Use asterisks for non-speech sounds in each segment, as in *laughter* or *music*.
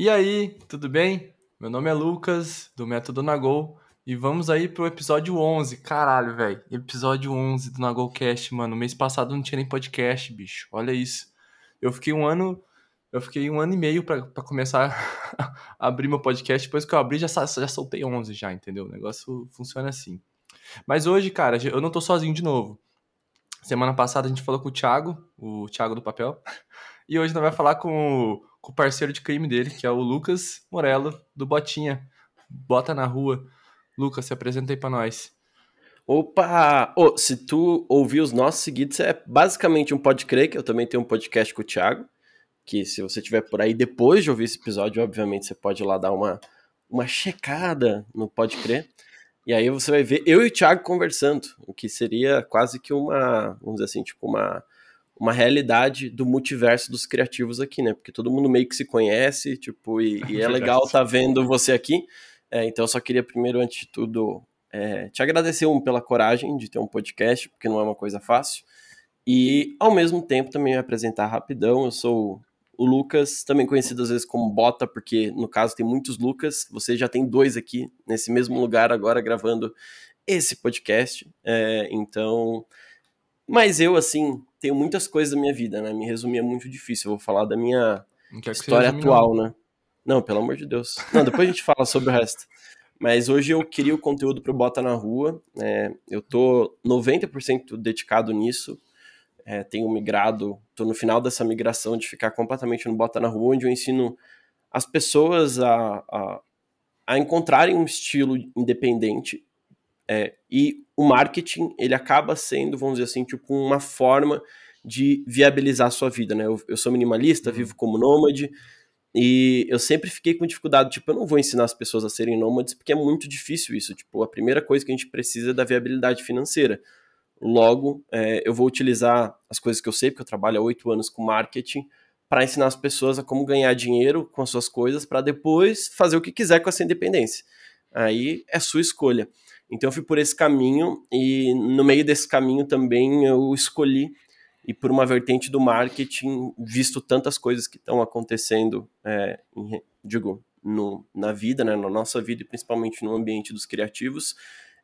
E aí, tudo bem? Meu nome é Lucas, do Método Nagol, e vamos aí pro episódio 11. Caralho, velho. Episódio 11 do Nagolcast, mano. Mês passado não tinha nem podcast, bicho. Olha isso. Eu fiquei um ano, eu fiquei um ano e meio pra começar *laughs* a abrir meu podcast. Depois que eu abri, já, já soltei 11 já, entendeu? O negócio funciona assim. Mas hoje, cara, eu não tô sozinho de novo. Semana passada a gente falou com o Thiago, o Thiago do Papel. *laughs* E hoje nós vai falar com o, com o parceiro de crime dele, que é o Lucas Morello, do Botinha. Bota na rua. Lucas, se apresenta aí pra nós. Opa! Oh, se tu ouvir os nossos seguidos, é basicamente um Pode Crer, que eu também tenho um podcast com o Thiago, que se você tiver por aí depois de ouvir esse episódio, obviamente você pode ir lá dar uma, uma checada no Pode Crer. E aí você vai ver eu e o Thiago conversando, o que seria quase que uma, vamos dizer assim, tipo uma, uma realidade do multiverso dos criativos aqui, né? Porque todo mundo meio que se conhece, tipo, e, *laughs* e é legal estar tá vendo você aqui. É, então eu só queria primeiro, antes de tudo, é, te agradecer um, pela coragem de ter um podcast, porque não é uma coisa fácil. E ao mesmo tempo também me apresentar rapidão. Eu sou o Lucas, também conhecido às vezes como Bota, porque no caso tem muitos Lucas, você já tem dois aqui nesse mesmo lugar agora gravando esse podcast. É, então. Mas eu, assim, tenho muitas coisas da minha vida, né? Me resumir é muito difícil. Eu vou falar da minha história atual, né? Não, pelo amor de Deus. Não, depois a gente fala sobre o resto. Mas hoje eu queria o conteúdo para o Bota na Rua. É, eu tô 90% dedicado nisso é, tenho migrado, estou no final dessa migração de ficar completamente no Bota na Rua, onde eu ensino as pessoas a, a, a encontrarem um estilo independente é, e o marketing, ele acaba sendo, vamos dizer assim, tipo uma forma de viabilizar a sua vida, né? Eu, eu sou minimalista, uhum. vivo como nômade, e eu sempre fiquei com dificuldade, tipo, eu não vou ensinar as pessoas a serem nômades, porque é muito difícil isso, tipo, a primeira coisa que a gente precisa é da viabilidade financeira. Logo, é, eu vou utilizar as coisas que eu sei, porque eu trabalho há oito anos com marketing, para ensinar as pessoas a como ganhar dinheiro com as suas coisas, para depois fazer o que quiser com essa independência. Aí é sua escolha. Então eu fui por esse caminho e no meio desse caminho também eu escolhi e por uma vertente do marketing, visto tantas coisas que estão acontecendo, é, em, digo, no, na vida, né, na nossa vida e principalmente no ambiente dos criativos,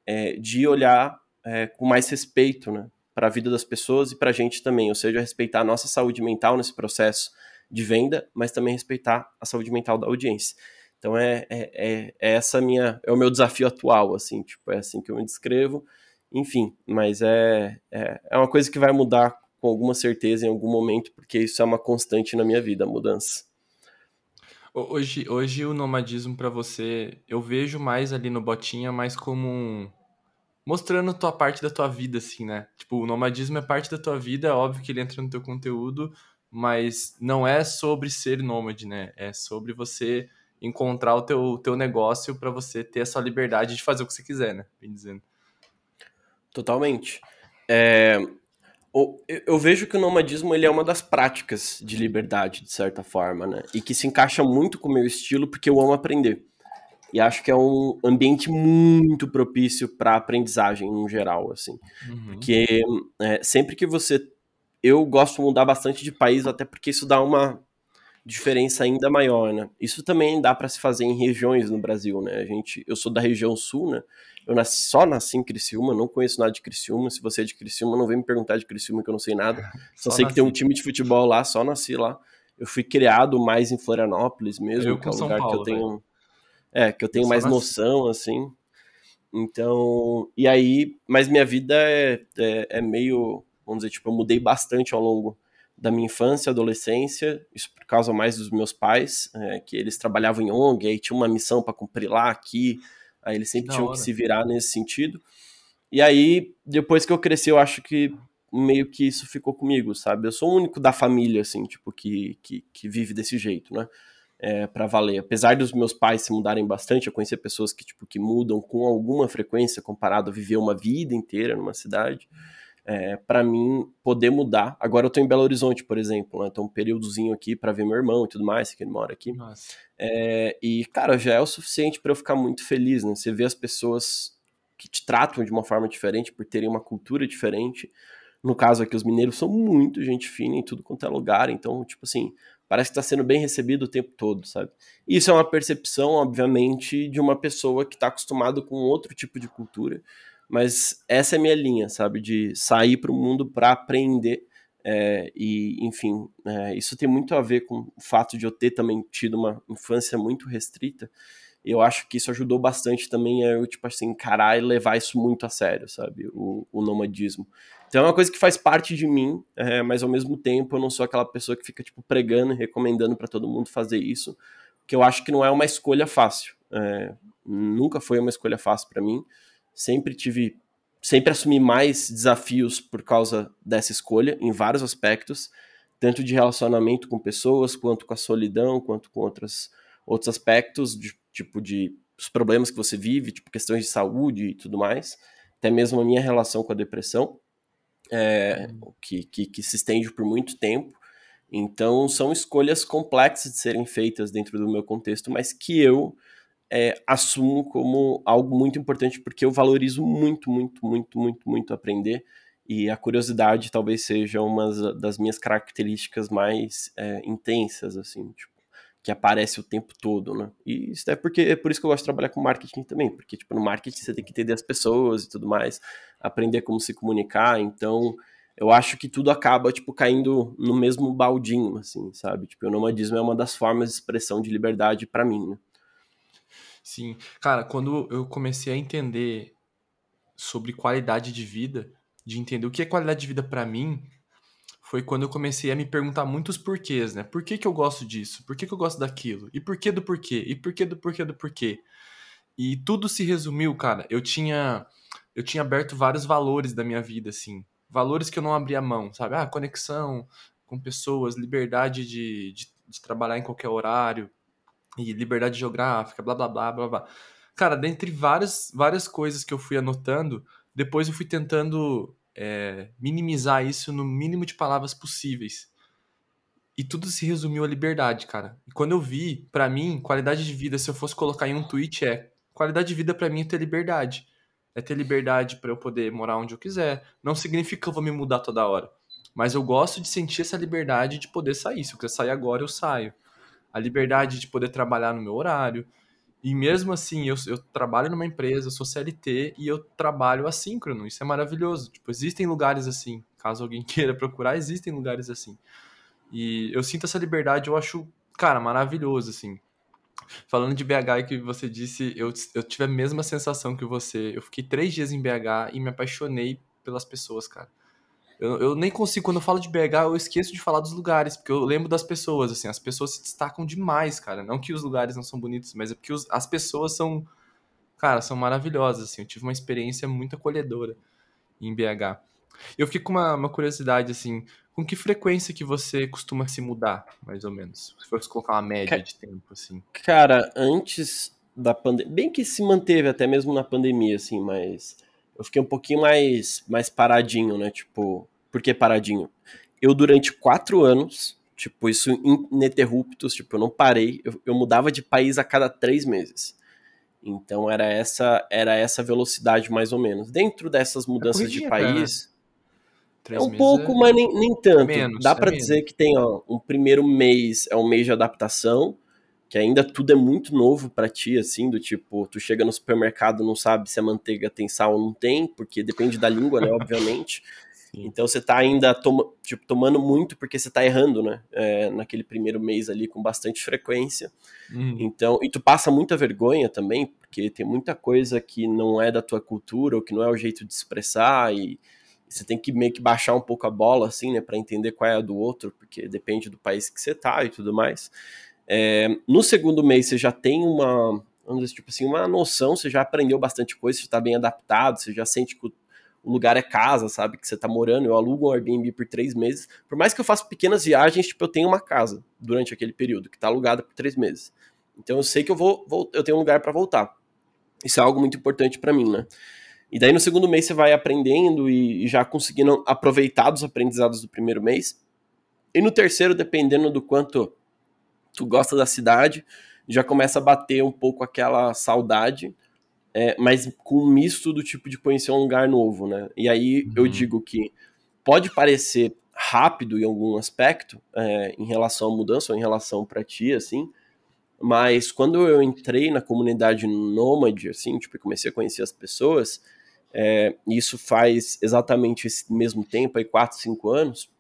é, de olhar é, com mais respeito, né? Para a vida das pessoas e para a gente também, ou seja, respeitar a nossa saúde mental nesse processo de venda, mas também respeitar a saúde mental da audiência. Então é, é, é, é essa minha é o meu desafio atual, assim, tipo é assim que eu me descrevo. Enfim, mas é, é, é uma coisa que vai mudar com alguma certeza em algum momento, porque isso é uma constante na minha vida, a mudança. Hoje, hoje o nomadismo para você, eu vejo mais ali no Botinha mais como um, mostrando tua parte da tua vida, assim, né? Tipo, o nomadismo é parte da tua vida, é óbvio que ele entra no teu conteúdo, mas não é sobre ser nômade, né? É sobre você encontrar o teu, teu negócio para você ter essa liberdade de fazer o que você quiser, né? Bem dizendo. Totalmente. É, eu vejo que o nomadismo ele é uma das práticas de liberdade, de certa forma, né? E que se encaixa muito com o meu estilo, porque eu amo aprender. E acho que é um ambiente muito propício para aprendizagem no geral, assim. Uhum. Porque é, sempre que você. Eu gosto de mudar bastante de país, até porque isso dá uma diferença ainda maior, né? Isso também dá para se fazer em regiões no Brasil, né? A gente, eu sou da região sul, né? Eu nasci, só nasci em Criciúma, não conheço nada de Criciúma. Se você é de Criciúma, não vem me perguntar de Criciúma que eu não sei nada. *laughs* Só, só sei nasci. que tem um time de futebol lá, só nasci lá. Eu fui criado mais em Florianópolis mesmo, eu que é um lugar Paulo, que eu tenho. É, que eu tenho eu mais noção, assim. Então, e aí, mas minha vida é, é, é, meio, vamos dizer, tipo, eu mudei bastante ao longo da minha infância, adolescência, isso por causa mais dos meus pais, é, que eles trabalhavam em ONG, aí tinha uma missão para cumprir lá, aqui, aí eles sempre tinham hora. que se virar nesse sentido. E aí, depois que eu cresci, eu acho que meio que isso ficou comigo, sabe? Eu sou o único da família, assim, tipo, que, que, que vive desse jeito, né? é, para valer. Apesar dos meus pais se mudarem bastante, eu conhecer pessoas que, tipo, que mudam com alguma frequência comparado a viver uma vida inteira numa cidade. É, para mim poder mudar. Agora eu tô em Belo Horizonte, por exemplo, né? Tô um períodozinho aqui para ver meu irmão e tudo mais, que ele mora aqui. É, e, cara, já é o suficiente para eu ficar muito feliz, né? Você vê as pessoas que te tratam de uma forma diferente por terem uma cultura diferente. No caso aqui, os mineiros são muito gente fina em tudo quanto é lugar, então, tipo assim, parece que está sendo bem recebido o tempo todo, sabe? Isso é uma percepção, obviamente, de uma pessoa que está acostumada com outro tipo de cultura, mas essa é a minha linha, sabe? De sair para o mundo para aprender. É, e, enfim, é, isso tem muito a ver com o fato de eu ter também tido uma infância muito restrita. Eu acho que isso ajudou bastante também a eu, tipo assim, encarar e levar isso muito a sério, sabe? O, o nomadismo. Então é uma coisa que faz parte de mim, é, mas ao mesmo tempo eu não sou aquela pessoa que fica, tipo, pregando e recomendando para todo mundo fazer isso, que eu acho que não é uma escolha fácil. É, nunca foi uma escolha fácil para mim sempre tive, sempre assumi mais desafios por causa dessa escolha, em vários aspectos, tanto de relacionamento com pessoas, quanto com a solidão, quanto com outros, outros aspectos, de, tipo de os problemas que você vive, tipo questões de saúde e tudo mais, até mesmo a minha relação com a depressão, é, que, que, que se estende por muito tempo. Então, são escolhas complexas de serem feitas dentro do meu contexto, mas que eu é, assumo como algo muito importante porque eu valorizo muito, muito, muito, muito, muito aprender e a curiosidade talvez seja uma das minhas características mais é, intensas, assim, tipo, que aparece o tempo todo, né? E isso é porque é por isso que eu gosto de trabalhar com marketing também, porque tipo no marketing você tem que entender as pessoas e tudo mais, aprender como se comunicar, então eu acho que tudo acaba tipo caindo no mesmo baldinho, assim, sabe? Tipo, o nomadismo é uma das formas de expressão de liberdade para mim, né? Sim. Cara, quando eu comecei a entender sobre qualidade de vida, de entender o que é qualidade de vida para mim, foi quando eu comecei a me perguntar muitos porquês, né? Por que, que eu gosto disso? Por que, que eu gosto daquilo? E por que do porquê? E por que do porquê do porquê? E tudo se resumiu, cara. Eu tinha eu tinha aberto vários valores da minha vida, assim. Valores que eu não abria mão, sabe? Ah, conexão com pessoas, liberdade de, de, de trabalhar em qualquer horário, e liberdade geográfica, blá blá blá blá blá. Cara, dentre várias, várias coisas que eu fui anotando, depois eu fui tentando é, minimizar isso no mínimo de palavras possíveis. E tudo se resumiu à liberdade, cara. E quando eu vi, para mim, qualidade de vida, se eu fosse colocar em um tweet, é qualidade de vida para mim é ter liberdade. É ter liberdade para eu poder morar onde eu quiser. Não significa que eu vou me mudar toda hora. Mas eu gosto de sentir essa liberdade de poder sair. Se eu quiser sair agora, eu saio a liberdade de poder trabalhar no meu horário. E mesmo assim, eu, eu trabalho numa empresa, sou CLT e eu trabalho assíncrono. Isso é maravilhoso. Tipo, existem lugares assim. Caso alguém *laughs* queira procurar, existem lugares assim. E eu sinto essa liberdade, eu acho, cara, maravilhoso, assim. Falando de BH que você disse, eu, eu tive a mesma sensação que você. Eu fiquei três dias em BH e me apaixonei pelas pessoas, cara. Eu, eu, nem consigo, quando eu falo de BH, eu esqueço de falar dos lugares, porque eu lembro das pessoas, assim, as pessoas se destacam demais, cara. Não que os lugares não são bonitos, mas é porque os, as pessoas são, cara, são maravilhosas, assim. Eu tive uma experiência muito acolhedora em BH. Eu fiquei com uma, uma curiosidade, assim, com que frequência que você costuma se mudar, mais ou menos? Se fosse colocar uma média de tempo, assim. Cara, antes da pandemia, bem que se manteve até mesmo na pandemia, assim, mas eu fiquei um pouquinho mais, mais paradinho, né? Tipo, por que paradinho? Eu, durante quatro anos, tipo, isso ininterruptos, tipo, eu não parei, eu, eu mudava de país a cada três meses. Então era essa era essa velocidade mais ou menos. Dentro dessas mudanças é de país, é um pouco, é... mas nem, nem tanto. Menos, Dá para é dizer que tem ó, um primeiro mês é um mês de adaptação, que ainda tudo é muito novo para ti, assim, do tipo, tu chega no supermercado não sabe se a manteiga tem sal ou não tem, porque depende da língua, né, obviamente. *laughs* Então você tá ainda toma, tipo, tomando muito porque você tá errando, né? É, naquele primeiro mês ali com bastante frequência. Uhum. Então, e tu passa muita vergonha também, porque tem muita coisa que não é da tua cultura ou que não é o jeito de expressar e você tem que meio que baixar um pouco a bola, assim, né, para entender qual é a do outro, porque depende do país que você tá e tudo mais. É, no segundo mês você já tem uma, vamos dizer, tipo assim, uma noção, você já aprendeu bastante coisa, você está bem adaptado, você já sente que o, lugar é casa, sabe, que você está morando. Eu alugo um Airbnb por três meses. Por mais que eu faça pequenas viagens, tipo, eu tenho uma casa durante aquele período que está alugada por três meses. Então eu sei que eu vou, vou eu tenho um lugar para voltar. Isso é algo muito importante para mim, né? E daí no segundo mês você vai aprendendo e, e já conseguindo aproveitar dos aprendizados do primeiro mês. E no terceiro, dependendo do quanto tu gosta da cidade, já começa a bater um pouco aquela saudade, é, mas com um misto do tipo de conhecer um lugar novo, né? E aí uhum. eu digo que pode parecer rápido em algum aspecto é, em relação à mudança ou em relação para ti, assim. Mas quando eu entrei na comunidade nômade, assim, tipo, comecei a conhecer as pessoas, é, isso faz exatamente esse mesmo tempo, aí 4, 5 anos,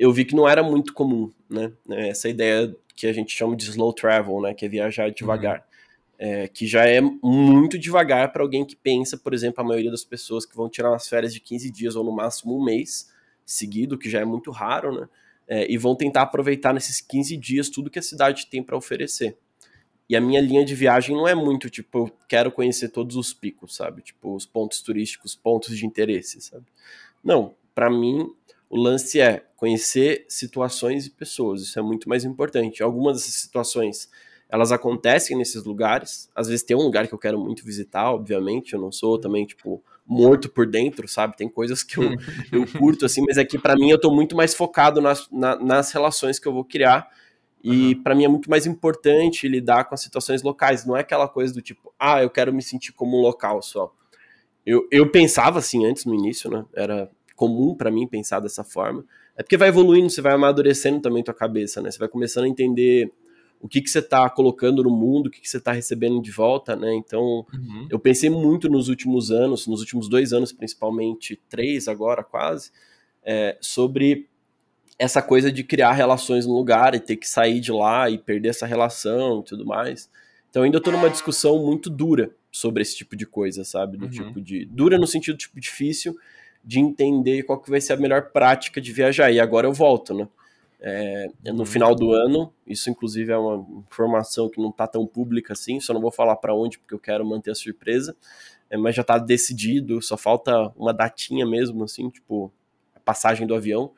eu vi que não era muito comum, né? Essa ideia que a gente chama de slow travel, né? Que é viajar devagar. Uhum. É, que já é muito devagar para alguém que pensa, por exemplo, a maioria das pessoas que vão tirar umas férias de 15 dias ou no máximo um mês seguido, que já é muito raro, né? É, e vão tentar aproveitar nesses 15 dias tudo que a cidade tem para oferecer. E a minha linha de viagem não é muito tipo, eu quero conhecer todos os picos, sabe? Tipo, os pontos turísticos, pontos de interesse, sabe? Não, para mim o lance é conhecer situações e pessoas, isso é muito mais importante. Algumas dessas situações, elas acontecem nesses lugares, às vezes tem um lugar que eu quero muito visitar, obviamente, eu não sou também, tipo, morto por dentro, sabe? Tem coisas que eu, *laughs* eu curto, assim, mas é que para mim eu tô muito mais focado nas, na, nas relações que eu vou criar, e uhum. para mim é muito mais importante lidar com as situações locais, não é aquela coisa do tipo, ah, eu quero me sentir como um local só. Eu, eu pensava assim antes, no início, né? Era comum para mim pensar dessa forma. É porque vai evoluindo, você vai amadurecendo também tua cabeça, né? Você vai começando a entender o que, que você está colocando no mundo, o que, que você está recebendo de volta, né? Então, uhum. eu pensei muito nos últimos anos, nos últimos dois anos, principalmente, três agora quase, é, sobre essa coisa de criar relações no lugar e ter que sair de lá e perder essa relação e tudo mais. Então, ainda estou numa discussão muito dura sobre esse tipo de coisa, sabe? Do uhum. tipo de. Dura no sentido tipo difícil, de entender qual que vai ser a melhor prática de viajar. E agora eu volto, né? É, no uhum. final do ano, isso inclusive é uma informação que não está tão pública assim, só não vou falar para onde porque eu quero manter a surpresa, é, mas já está decidido, só falta uma datinha mesmo, assim, tipo a passagem do avião,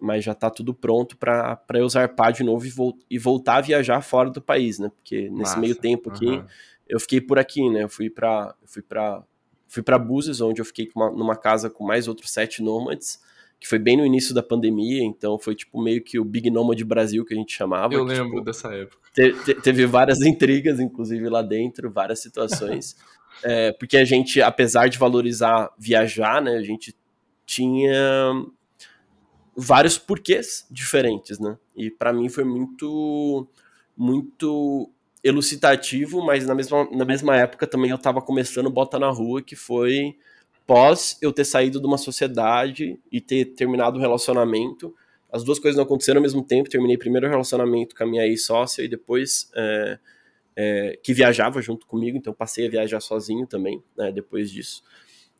mas já está tudo pronto para eu zarpar de novo e, vo e, voltar a viajar fora do país, né? Porque nesse Massa. meio tempo aqui uhum. eu fiquei por aqui, né? Eu fui para fui para Fui para Búzios, onde eu fiquei uma, numa casa com mais outros sete nômades, que foi bem no início da pandemia, então foi tipo meio que o Big Nômade Brasil que a gente chamava. Eu que, lembro tipo, dessa época. Te, te, teve várias *laughs* intrigas, inclusive lá dentro, várias situações. *laughs* é, porque a gente, apesar de valorizar viajar, né, a gente tinha vários porquês diferentes, né? E para mim foi muito muito elucidativo, mas na mesma, na mesma época também eu estava começando Bota na Rua, que foi pós eu ter saído de uma sociedade e ter terminado o relacionamento. As duas coisas não aconteceram ao mesmo tempo. Terminei primeiro o relacionamento com a minha ex-sócia e depois é, é, que viajava junto comigo, então passei a viajar sozinho também, né, depois disso.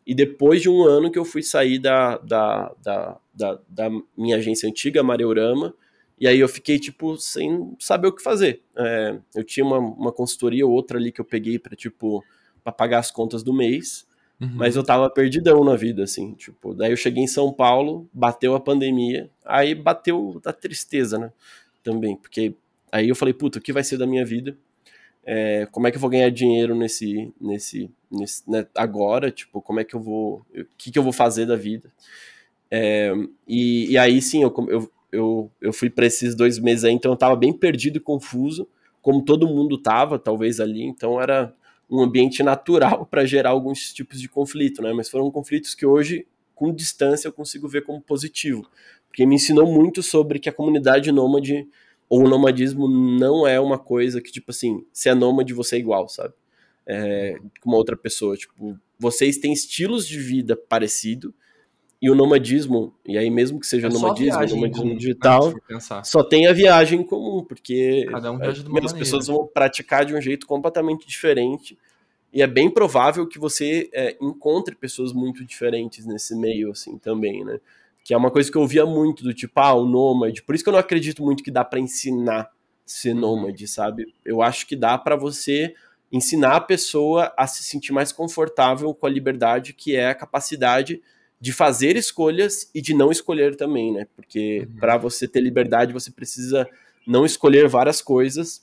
E depois de um ano que eu fui sair da, da, da, da, da minha agência antiga, Mareurama, e aí eu fiquei, tipo, sem saber o que fazer. É, eu tinha uma, uma consultoria ou outra ali que eu peguei para tipo, pra pagar as contas do mês. Uhum. Mas eu tava perdidão na vida, assim, tipo, daí eu cheguei em São Paulo, bateu a pandemia, aí bateu a tristeza, né, também, porque aí eu falei, puta, o que vai ser da minha vida? É, como é que eu vou ganhar dinheiro nesse, nesse, nesse né, agora, tipo, como é que eu vou, o que que eu vou fazer da vida? É, e, e aí sim, eu, eu eu, eu fui para esses dois meses aí, então eu estava bem perdido e confuso, como todo mundo estava, talvez ali, então era um ambiente natural *laughs* para gerar alguns tipos de conflito, né? Mas foram conflitos que hoje, com distância, eu consigo ver como positivo, porque me ensinou muito sobre que a comunidade nômade ou o nomadismo não é uma coisa que, tipo assim, se é nômade, você é igual, sabe? É, com uma outra pessoa, tipo, vocês têm estilos de vida parecido, e o nomadismo, e aí mesmo que seja é nomadismo, nomadismo comum, digital, só tem a viagem em comum, porque Cada um viaja uma as pessoas vão praticar de um jeito completamente diferente. E é bem provável que você é, encontre pessoas muito diferentes nesse meio, assim, também, né? Que é uma coisa que eu ouvia muito, do tipo, ah, o nômade. Por isso que eu não acredito muito que dá para ensinar ser uhum. nômade, sabe? Eu acho que dá para você ensinar a pessoa a se sentir mais confortável com a liberdade, que é a capacidade de fazer escolhas e de não escolher também, né? Porque uhum. para você ter liberdade, você precisa não escolher várias coisas,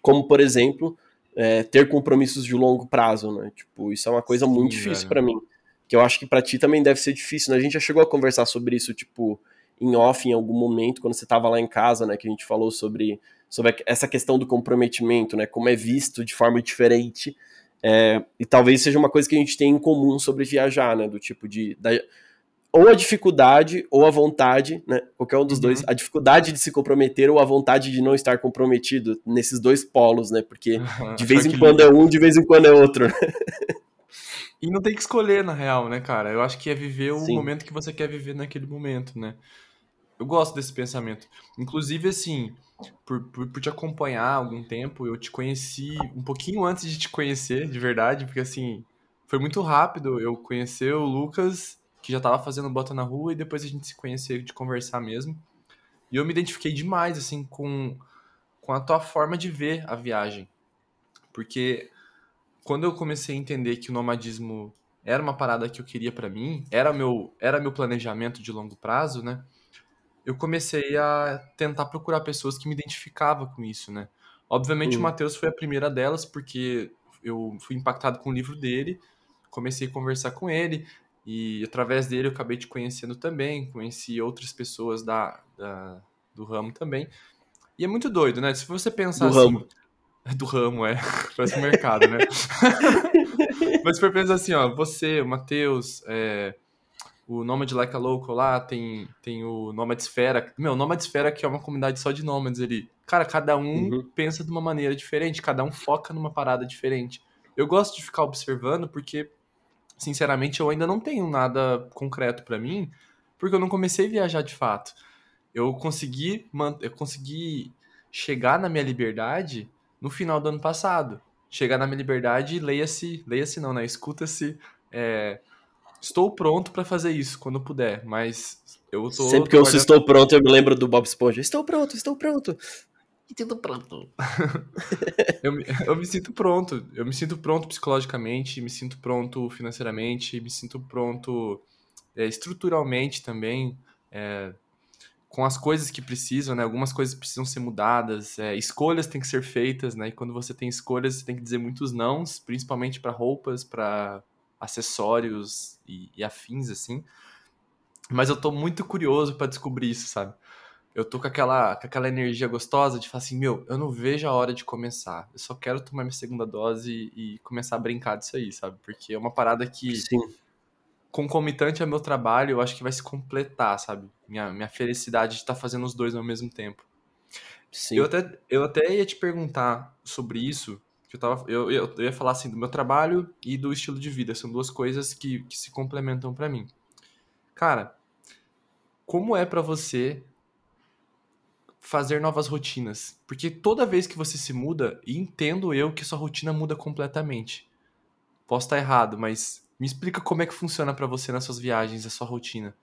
como por exemplo, é, ter compromissos de longo prazo, né? Tipo, isso é uma coisa Sim, muito difícil para mim, que eu acho que para ti também deve ser difícil, né? A gente já chegou a conversar sobre isso, tipo, em off em algum momento quando você estava lá em casa, né? Que a gente falou sobre sobre essa questão do comprometimento, né? Como é visto de forma diferente é, e talvez seja uma coisa que a gente tem em comum sobre viajar, né? Do tipo de. Da, ou a dificuldade ou a vontade, né? Qualquer um dos uhum. dois, a dificuldade de se comprometer ou a vontade de não estar comprometido nesses dois polos, né? Porque *laughs* uhum, de vez em quando é um, de vez em quando é outro. e não tem que escolher, na real, né, cara? Eu acho que é viver o Sim. momento que você quer viver naquele momento, né? Eu gosto desse pensamento. Inclusive, assim, por, por, por, te acompanhar há algum tempo, eu te conheci um pouquinho antes de te conhecer, de verdade, porque assim, foi muito rápido. Eu conhecer o Lucas que já tava fazendo bota na rua e depois a gente se conhecer, de conversar mesmo. E eu me identifiquei demais, assim, com, com a tua forma de ver a viagem. Porque quando eu comecei a entender que o nomadismo era uma parada que eu queria para mim, era meu, era meu planejamento de longo prazo, né? Eu comecei a tentar procurar pessoas que me identificavam com isso, né? Obviamente o Matheus foi a primeira delas, porque eu fui impactado com o livro dele, comecei a conversar com ele, e através dele eu acabei te conhecendo também, conheci outras pessoas da, da do ramo também. E é muito doido, né? Se você pensar do assim. Ramo. *laughs* Do ramo, é. *laughs* Parece mercado, né? *laughs* Mas se for pensar assim, ó, você, o Matheus, é, o Nomad Like a Local lá, tem, tem o Nomad Esfera. Meu, Nomad Esfera que é uma comunidade só de nômades ali. Cara, cada um uhum. pensa de uma maneira diferente, cada um foca numa parada diferente. Eu gosto de ficar observando porque sinceramente, eu ainda não tenho nada concreto para mim, porque eu não comecei a viajar de fato. Eu consegui, eu consegui chegar na minha liberdade no final do ano passado. Chegar na minha liberdade, leia-se, leia-se não, né? Escuta-se. É, estou pronto para fazer isso quando puder, mas eu tô. Sempre que eu guardando... estou pronto, eu me lembro do Bob Esponja. Estou pronto, estou pronto. E tudo pronto. *laughs* eu, me, eu me sinto pronto. Eu me sinto pronto psicologicamente, me sinto pronto financeiramente, me sinto pronto é, estruturalmente também. É, com as coisas que precisam, né? Algumas coisas precisam ser mudadas, é, escolhas têm que ser feitas, né? E quando você tem escolhas, você tem que dizer muitos nãos, principalmente para roupas, para acessórios e, e, afins, assim. Mas eu tô muito curioso para descobrir isso, sabe? eu tô com aquela, com aquela energia gostosa de falar assim, meu, eu não vejo a hora de começar. Eu só quero tomar minha segunda dose e começar a brincar disso aí, sabe? Porque é uma parada que, Sim. concomitante ao meu trabalho, eu acho que vai se completar, sabe? Minha, minha felicidade de estar tá fazendo os dois ao mesmo tempo. Sim. Eu até, eu até ia te perguntar sobre isso, que eu, tava, eu, eu, eu ia falar assim do meu trabalho e do estilo de vida. São duas coisas que, que se complementam para mim. Cara, como é para você fazer novas rotinas. Porque toda vez que você se muda, entendo eu que sua rotina muda completamente. Posso estar errado, mas me explica como é que funciona para você nas suas viagens, a sua rotina.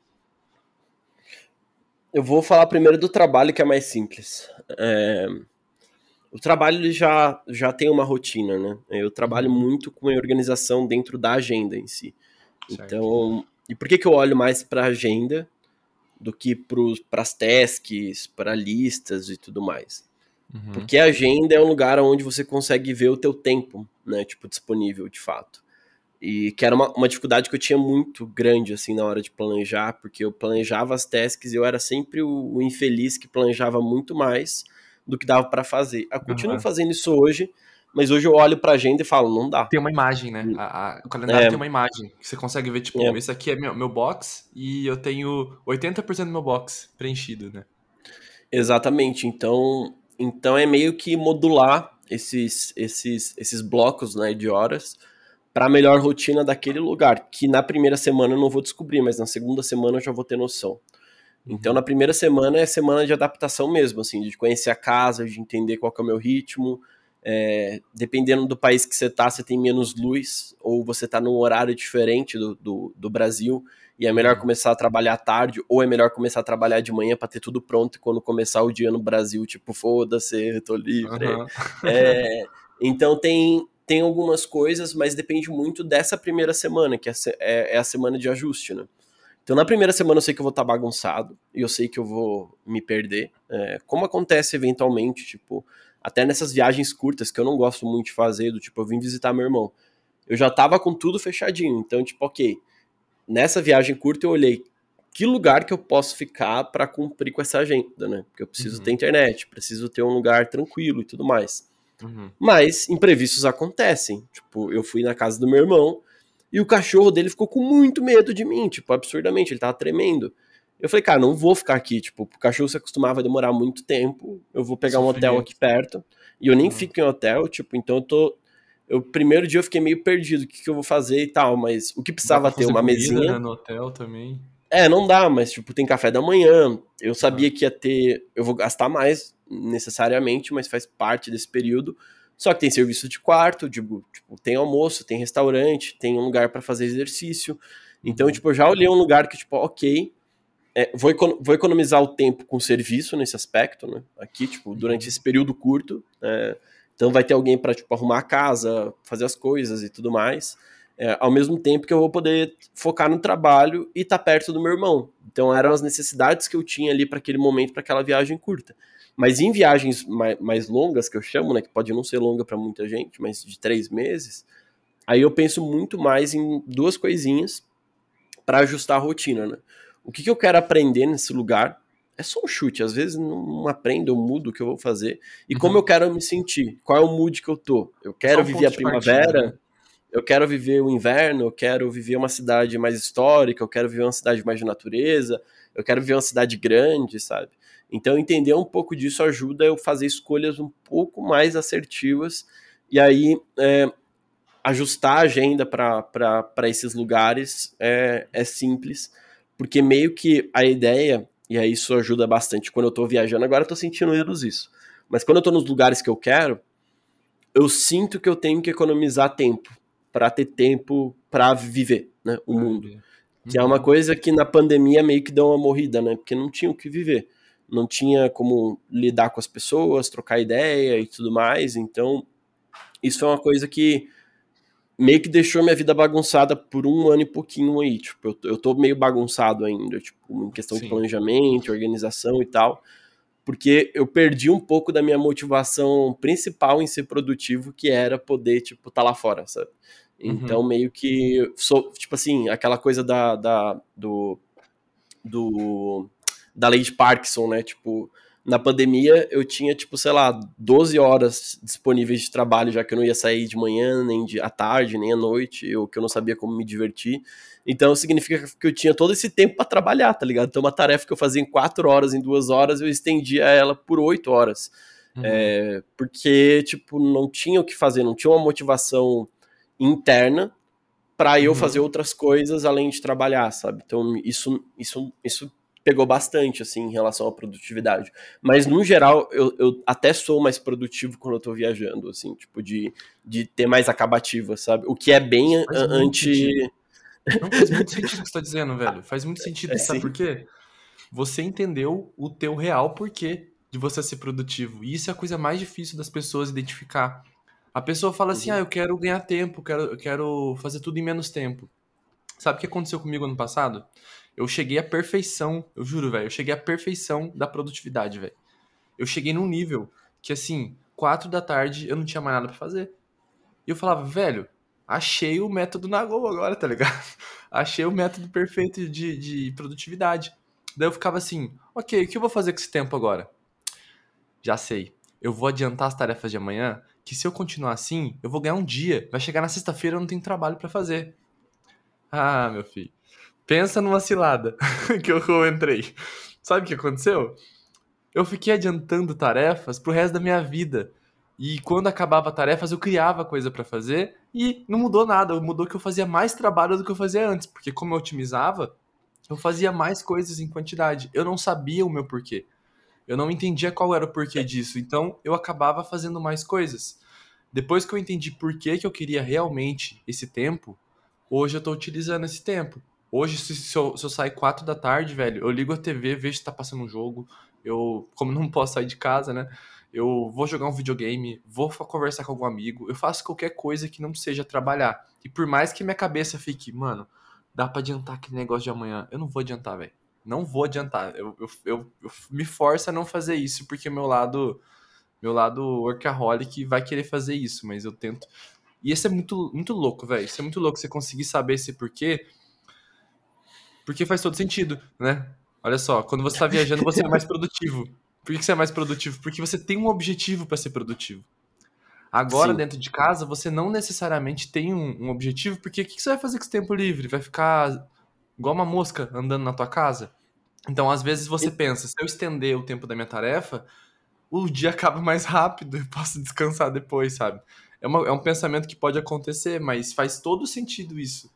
Eu vou falar primeiro do trabalho, que é mais simples. É... O trabalho já, já tem uma rotina, né? Eu trabalho uhum. muito com a organização dentro da agenda em si. Certo. Então, e por que, que eu olho mais para a agenda? do que para as tasks, para listas e tudo mais. Uhum. Porque a agenda é um lugar onde você consegue ver o teu tempo, né, tipo, disponível de fato. E que era uma, uma dificuldade que eu tinha muito grande, assim, na hora de planejar, porque eu planejava as tasks e eu era sempre o, o infeliz que planejava muito mais do que dava para fazer. Eu continuo uhum. fazendo isso hoje, mas hoje eu olho pra agenda e falo, não dá. Tem uma imagem, né? Hum. A, a, o calendário é. tem uma imagem. Que você consegue ver, tipo, é. esse aqui é meu, meu box e eu tenho 80% do meu box preenchido, né? Exatamente. Então, então é meio que modular esses, esses, esses blocos né, de horas para a melhor rotina daquele lugar. Que na primeira semana eu não vou descobrir, mas na segunda semana eu já vou ter noção. Então, na primeira semana é semana de adaptação mesmo, assim, de conhecer a casa, de entender qual é o meu ritmo, é, dependendo do país que você está, você tem menos luz, ou você está num horário diferente do, do, do, Brasil, e é melhor uhum. começar a trabalhar tarde, ou é melhor começar a trabalhar de manhã para ter tudo pronto e quando começar o dia no Brasil, tipo, foda-se, tô livre. Uhum. É, então tem, tem algumas coisas, mas depende muito dessa primeira semana, que é, é, é a semana de ajuste, né? Então, na primeira semana eu sei que eu vou estar tá bagunçado e eu sei que eu vou me perder. É, como acontece eventualmente, tipo, até nessas viagens curtas que eu não gosto muito de fazer, do tipo, eu vim visitar meu irmão. Eu já tava com tudo fechadinho, então, tipo, ok. Nessa viagem curta eu olhei que lugar que eu posso ficar para cumprir com essa agenda, né? Porque eu preciso uhum. ter internet, preciso ter um lugar tranquilo e tudo mais. Uhum. Mas imprevistos acontecem. Tipo, eu fui na casa do meu irmão E o cachorro dele ficou com muito medo de mim, tipo, absurdamente, ele tava tremendo. Eu falei, cara, não vou ficar aqui, tipo, o cachorro se acostumava a demorar muito tempo, eu vou pegar um hotel aqui perto, e eu nem uhum. fico em hotel, tipo, então eu tô... Eu, primeiro dia eu fiquei meio perdido, o que, que eu vou fazer e tal, mas o que precisava ter, uma comida, mesinha... Né, no hotel também. É, não dá, mas, tipo, tem café da manhã, eu sabia ah. que ia ter... Eu vou gastar mais, necessariamente, mas faz parte desse período, só que tem serviço de quarto, tipo, tipo tem almoço, tem restaurante, tem um lugar para fazer exercício. Então, tipo, eu já olhei um lugar que, tipo, ok, é, vou, vou, economizar o tempo com serviço nesse aspecto, né? Aqui, tipo, durante uhum. esse período curto. É, então vai ter alguém para tipo, arrumar a casa, fazer as coisas e tudo mais. É, ao mesmo tempo que eu vou poder focar no trabalho e estar tá perto do meu irmão. Então eram as necessidades que eu tinha ali para aquele momento, para aquela viagem curta. Mas em viagens mais, mais, longas, que eu chamo, né, que pode não ser longa para muita gente, mas de três meses, aí eu penso muito mais em duas coisinhas para ajustar a rotina, né? O que, que eu quero aprender nesse lugar? É só um chute, às vezes não aprendo, eu mudo o que eu vou fazer. E uhum. como eu quero me sentir? Qual é o mood que eu tô? Eu quero um viver a primavera, partida, né? eu quero viver o inverno, eu quero viver uma cidade mais histórica, eu quero viver uma cidade mais de natureza, eu quero viver uma cidade grande, sabe? Então, entender um pouco disso ajuda eu fazer escolhas um pouco mais assertivas e aí é, ajustar a agenda para esses lugares é, é simples, porque meio que a ideia, e aí isso ajuda bastante quando eu estou viajando, agora eu tô sentindo menos isso, mas quando eu estou nos lugares que eu quero, eu sinto que eu tenho que economizar tempo para ter tempo para viver né, o mundo. Que é uma uhum. coisa que na pandemia meio que deu uma morrida, né? Porque não tinha o que viver não tinha como lidar com as pessoas, trocar ideia e tudo mais. Então, isso é uma coisa que meio que deixou minha vida bagunçada por um ano e pouquinho aí. Tipo, eu, eu tô meio bagunçado ainda, tipo, em questão Sim. de planejamento, organização e tal. Porque eu perdi um pouco da minha motivação principal em ser produtivo, que era poder, tipo, tá lá fora, sabe? Uhum. Então, uhum. meio que, sou, tipo assim, aquela coisa da, da do, do da lei de Parkinson, né? Tipo, na pandemia eu tinha, tipo, sei lá, 12 horas disponíveis de trabalho, já que eu não ia sair de manhã, nem de, à tarde, nem à noite, ou que eu não sabia como me divertir. Então significa que eu tinha todo esse tempo para trabalhar, tá ligado? Então uma tarefa que eu fazia em 4 horas, em 2 horas, eu estendia ela por 8 horas. Uhum. É, porque, tipo, não tinha o que fazer, não tinha uma motivação interna para eu uhum. fazer outras coisas além de trabalhar, sabe? Então isso, isso, isso pegou bastante, assim, em relação à produtividade. Mas, no geral, eu, eu até sou mais produtivo quando eu tô viajando, assim, tipo, de, de ter mais acabativa, sabe? O que é bem faz anti... Não faz muito *laughs* sentido o que você tá dizendo, velho. Faz muito sentido, é, sabe sim. por quê? Você entendeu o teu real porquê de você ser produtivo. E isso é a coisa mais difícil das pessoas identificar. A pessoa fala assim, uhum. ah, eu quero ganhar tempo, quero, eu quero fazer tudo em menos tempo. Sabe o que aconteceu comigo ano passado? Eu cheguei à perfeição, eu juro, velho, eu cheguei à perfeição da produtividade, velho. Eu cheguei num nível que, assim, quatro da tarde eu não tinha mais nada para fazer. E eu falava, velho, achei o método na Go agora, tá ligado? *laughs* achei o método perfeito de, de produtividade. Daí eu ficava assim, ok, o que eu vou fazer com esse tempo agora? Já sei. Eu vou adiantar as tarefas de amanhã, que se eu continuar assim, eu vou ganhar um dia. Vai chegar na sexta-feira, eu não tenho trabalho para fazer. Ah, meu filho. Pensa numa cilada *laughs* que eu entrei. Sabe o que aconteceu? Eu fiquei adiantando tarefas pro resto da minha vida. E quando acabava tarefas, eu criava coisa para fazer e não mudou nada. Mudou que eu fazia mais trabalho do que eu fazia antes, porque como eu otimizava, eu fazia mais coisas em quantidade. Eu não sabia o meu porquê. Eu não entendia qual era o porquê disso. Então, eu acabava fazendo mais coisas. Depois que eu entendi por que, que eu queria realmente esse tempo, hoje eu estou utilizando esse tempo. Hoje, se, se, eu, se eu sair 4 da tarde, velho, eu ligo a TV, vejo se tá passando um jogo. Eu, como não *laughs* posso sair de casa, né? Eu vou jogar um videogame, vou conversar com algum amigo. Eu faço qualquer coisa que não seja trabalhar. E por mais que minha cabeça fique, mano, dá pra adiantar aquele negócio de amanhã. Eu não vou adiantar, velho. Não vou adiantar. Eu, eu, eu, eu, me forço a não fazer isso, porque meu lado meu lado workaholic vai querer fazer isso, mas eu tento. E isso é muito, muito louco, velho. Isso é muito louco você conseguir saber esse porquê porque faz todo sentido, né? Olha só, quando você está viajando, você é mais produtivo. Por que você é mais produtivo? Porque você tem um objetivo para ser produtivo. Agora, Sim. dentro de casa, você não necessariamente tem um, um objetivo, porque o que, que você vai fazer com esse tempo livre? Vai ficar igual uma mosca andando na tua casa? Então, às vezes você pensa, se eu estender o tempo da minha tarefa, o dia *laughs* acaba mais rápido e posso descansar depois, sabe? É, uma, é um pensamento que pode acontecer, mas faz todo sentido isso.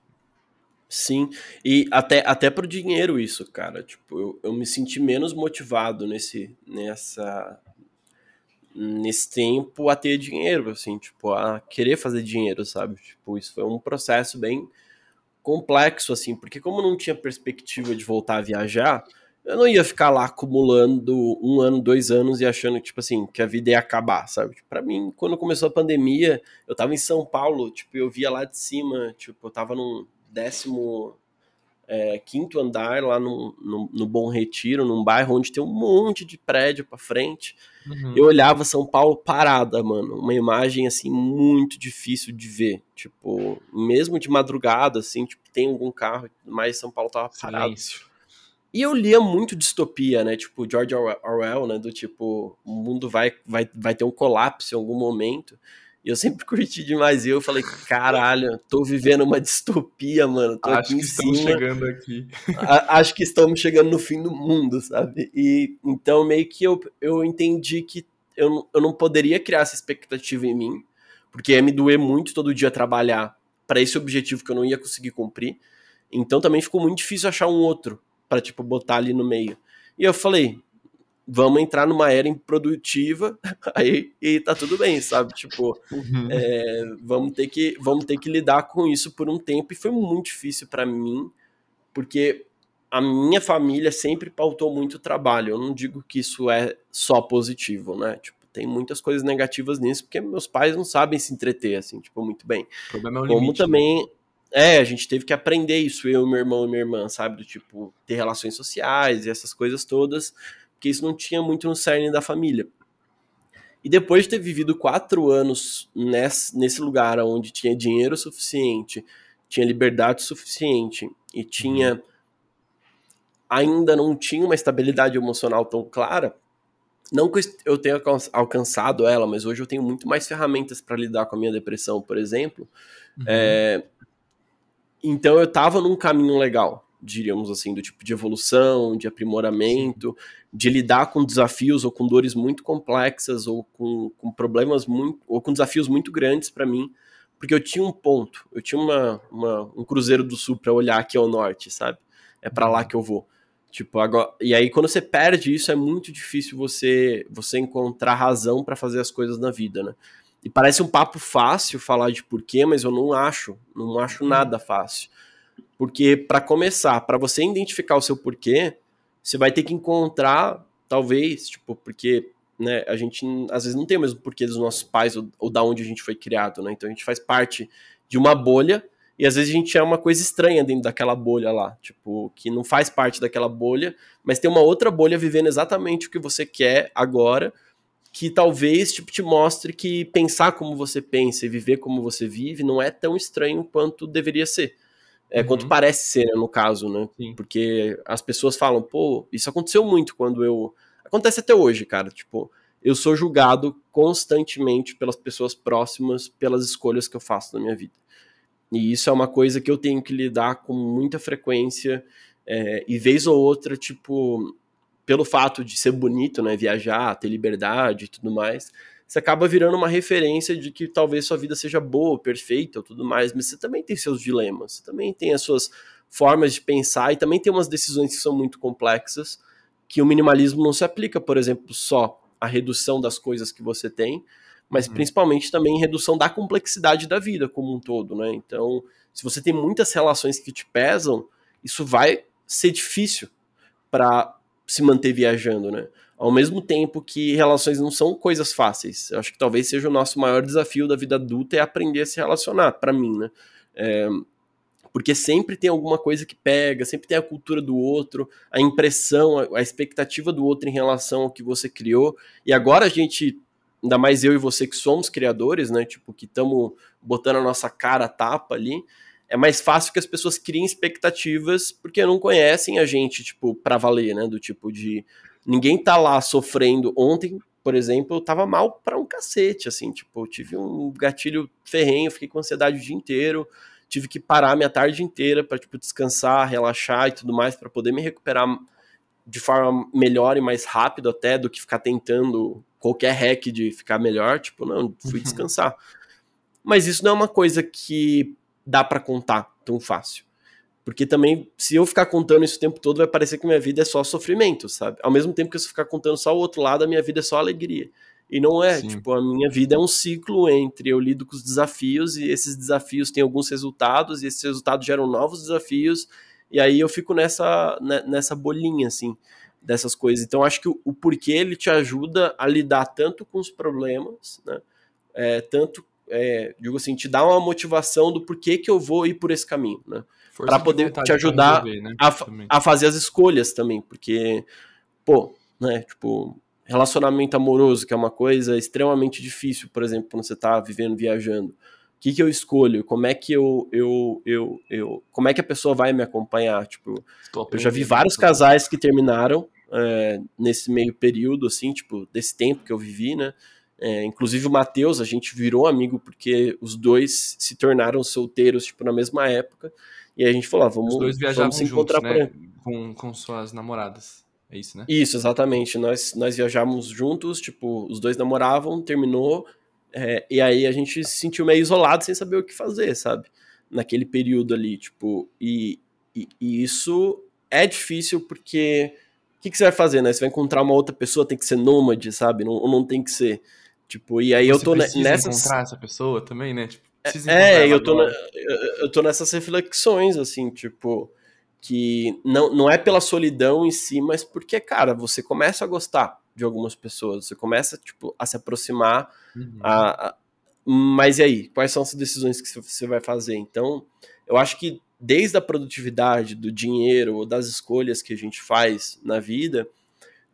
Sim, e até, até pro dinheiro isso, cara. Tipo, eu, eu me senti menos motivado nesse, nessa, nesse tempo a ter dinheiro, assim, tipo, a querer fazer dinheiro, sabe? Tipo, isso foi um processo bem complexo, assim, porque como não tinha perspectiva de voltar a viajar, eu não ia ficar lá acumulando um ano, dois anos e achando, tipo assim, que a vida ia acabar, sabe? Tipo, pra mim, quando começou a pandemia, eu tava em São Paulo, tipo, eu via lá de cima, tipo, eu tava num décimo é, quinto andar lá no, no, no, Bom Retiro, num bairro onde tem um monte de prédio para frente. Uhum. Eu olhava São Paulo parada, mano. Uma imagem, assim, muito difícil de ver. Tipo, mesmo de madrugada, assim, tipo, tem algum carro, mas São Paulo tava parado. Silêncio. E eu lia muito distopia, né? Tipo, George Orwell, né? Do tipo, o mundo vai, vai, vai ter um colapso em algum momento. E eu sempre *laughs* curti demais. E eu falei, caralho, tô vivendo uma distopia, mano. Tô acho que estamos cima. chegando aqui. acho que estamos chegando no fim do mundo, sabe? E então meio que eu, eu entendi que eu, eu não poderia criar essa expectativa em mim, porque ia me doer muito todo dia trabalhar para esse objetivo que eu não ia conseguir cumprir. Então também ficou muito difícil achar um outro para tipo botar ali no meio. E eu falei, vamos entrar numa era improdutiva, *laughs* aí e tá tudo bem, sabe? Tipo, uhum. é, vamos, ter que, vamos ter que lidar com isso por um tempo, e foi muito difícil para mim, porque a minha família sempre pautou muito trabalho. Eu não digo que isso é só positivo, né? Tipo, tem muitas coisas negativas nisso, porque meus pais não sabem se entreter, assim, tipo, muito bem. O problema é o Como limite, também. Né? É, a gente teve que aprender isso, eu, meu irmão e minha irmã, sabe? Do tipo, ter relações sociais e essas coisas todas porque isso não tinha muito no cerne da família. E depois de ter vivido quatro anos nesse, lugar onde tinha dinheiro suficiente, tinha liberdade suficiente e tinha. Uhum. ainda não tinha uma estabilidade emocional tão clara, não que eu tenha alcançado ela, mas hoje eu tenho muito mais ferramentas para lidar com a minha depressão, por exemplo. Uhum. É, então eu estava num caminho legal diríamos assim, do tipo de evolução, de aprimoramento, de lidar com desafios ou com dores muito complexas ou com, com problemas muito ou com desafios muito grandes para mim, porque eu tinha um ponto, eu tinha uma, uma um cruzeiro do sul para olhar aqui ao norte, sabe? É para lá que eu vou. Tipo, agora, e aí quando você perde isso é muito difícil você você encontrar razão para fazer as coisas na vida, né? E parece um papo fácil falar de porquê, mas eu não acho, não acho uhum. nada fácil. Porque, para começar, para você identificar o seu porquê, você vai ter que encontrar, talvez, tipo, porque né, a gente às vezes não tem o mesmo porquê dos nossos pais ou, ou da onde a gente foi criado, né? Então a gente faz parte de uma bolha e às vezes a gente é uma coisa estranha dentro daquela bolha lá, tipo, que não faz parte daquela bolha, mas tem uma outra bolha vivendo exatamente o que você quer agora, que talvez tipo, te mostre que pensar como você pensa e viver como você vive não é tão estranho quanto deveria ser. É, uhum. Quanto parece ser, né, no caso, né? Sim. Porque as pessoas falam, pô, isso aconteceu muito quando eu. Acontece até hoje, cara. Tipo, eu sou julgado constantemente pelas pessoas próximas pelas escolhas que eu faço na minha vida. E isso é uma coisa que eu tenho que lidar com muita frequência. É, e vez ou outra, tipo, pelo fato de ser bonito, né? Viajar, ter liberdade e tudo mais você acaba virando uma referência de que talvez sua vida seja boa, perfeita ou tudo mais, mas você também tem seus dilemas, você também tem as suas formas de pensar e também tem umas decisões que são muito complexas, que o minimalismo não se aplica, por exemplo, só à redução das coisas que você tem, mas uhum. principalmente também em redução da complexidade da vida como um todo, né? Então, se você tem muitas relações que te pesam, isso vai ser difícil para se manter viajando, né? Ao mesmo tempo que relações não são coisas fáceis. Eu acho que talvez seja o nosso maior desafio da vida adulta é aprender a se relacionar, para mim, né? É, porque sempre tem alguma coisa que pega, sempre tem a cultura do outro, a impressão, a, expectativa do outro em relação ao que você criou. E agora a gente, ainda mais eu e você que somos criadores, né? Tipo, que estamos botando a nossa cara a tapa ali, é mais fácil que as pessoas criem expectativas porque não conhecem a gente, tipo, pra valer, né? Do tipo de ninguém tá lá sofrendo. Ontem por exemplo, eu tava mal pra um cacete, assim, tipo, eu tive um gatilho ferrenho, fiquei com ansiedade o dia inteiro, tive que parar minha tarde inteira para tipo descansar, relaxar e tudo mais para poder me recuperar de forma melhor e mais rápido até do que ficar tentando qualquer hack de ficar melhor, tipo, não, fui uhum. descansar. Mas isso não é uma coisa que dá para contar tão fácil. Porque também, se eu ficar contando isso o tempo todo, vai parecer que minha vida é só sofrimento, sabe? Ao mesmo tempo que se eu ficar contando só o outro lado, a minha vida é só alegria. E não é, Sim. tipo, a minha vida é um ciclo entre eu lido com os desafios e esses desafios têm alguns resultados e esses resultados geram novos desafios e aí eu fico nessa, né, nessa bolinha, assim, dessas coisas. Então acho que o, o porquê ele te ajuda a lidar tanto com os problemas, né? É, tanto, é, digo assim, te dá uma motivação do porquê que eu vou ir por esse caminho, né? Para poder te ajudar resolver, né? a, a fazer as escolhas também, porque, pô, né, tipo, relacionamento amoroso, que é uma coisa extremamente difícil, por exemplo, quando você está vivendo, viajando o que, que eu escolho? Como é que eu, eu, eu, eu, como é que a pessoa vai me acompanhar? Tipo, eu já vi vários casais que terminaram é, nesse meio período, assim, tipo, desse tempo que eu vivi, né? É, inclusive o Matheus, a gente virou amigo porque os dois se tornaram solteiros, tipo, na mesma época. E a gente falou, ah, vamos, os dois viajavam vamos se encontrar juntos, né? com, com suas namoradas. É isso, né? Isso, exatamente. Nós, nós viajamos juntos, tipo, os dois namoravam, terminou, é, e aí a gente se sentiu meio isolado sem saber o que fazer, sabe? Naquele período ali, tipo, e, e, e isso é difícil porque o que, que, você vai fazer, né? Você vai encontrar uma outra pessoa, tem que ser nômade, sabe? Não, não tem que ser. Tipo, e aí você eu tô nessa. encontrar essa pessoa também, né? Tipo, é, eu tô, na, eu tô nessas reflexões, assim, tipo, que não, não é pela solidão em si, mas porque, cara, você começa a gostar de algumas pessoas, você começa, tipo, a se aproximar Uhum. A, a, mas e aí? Quais são as decisões que você vai fazer? Então, eu acho que desde a produtividade, do dinheiro ou das escolhas que a gente faz na vida,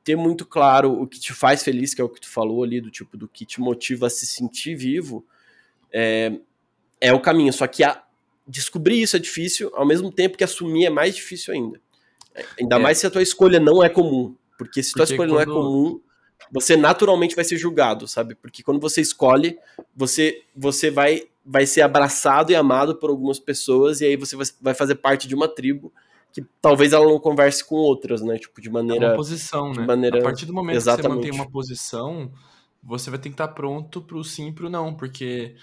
ter muito claro o que te faz feliz, que é o que tu falou ali, do tipo, do que te motiva a se sentir vivo, é, é o caminho. Só que a, descobrir isso é difícil, ao mesmo tempo que assumir é mais difícil ainda. Ainda é. mais se a tua escolha não é comum. Porque se porque tua escolha quando... não é comum, você naturalmente vai ser julgado, sabe? Porque quando você escolhe, você você vai vai ser abraçado e amado por algumas pessoas e aí você vai fazer parte de uma tribo que talvez ela não converse com outras, né? Tipo de maneira é uma posição, né? Maneira... A partir do momento Exatamente. que você mantém uma posição, você vai ter que estar pronto pro sim e pro não, porque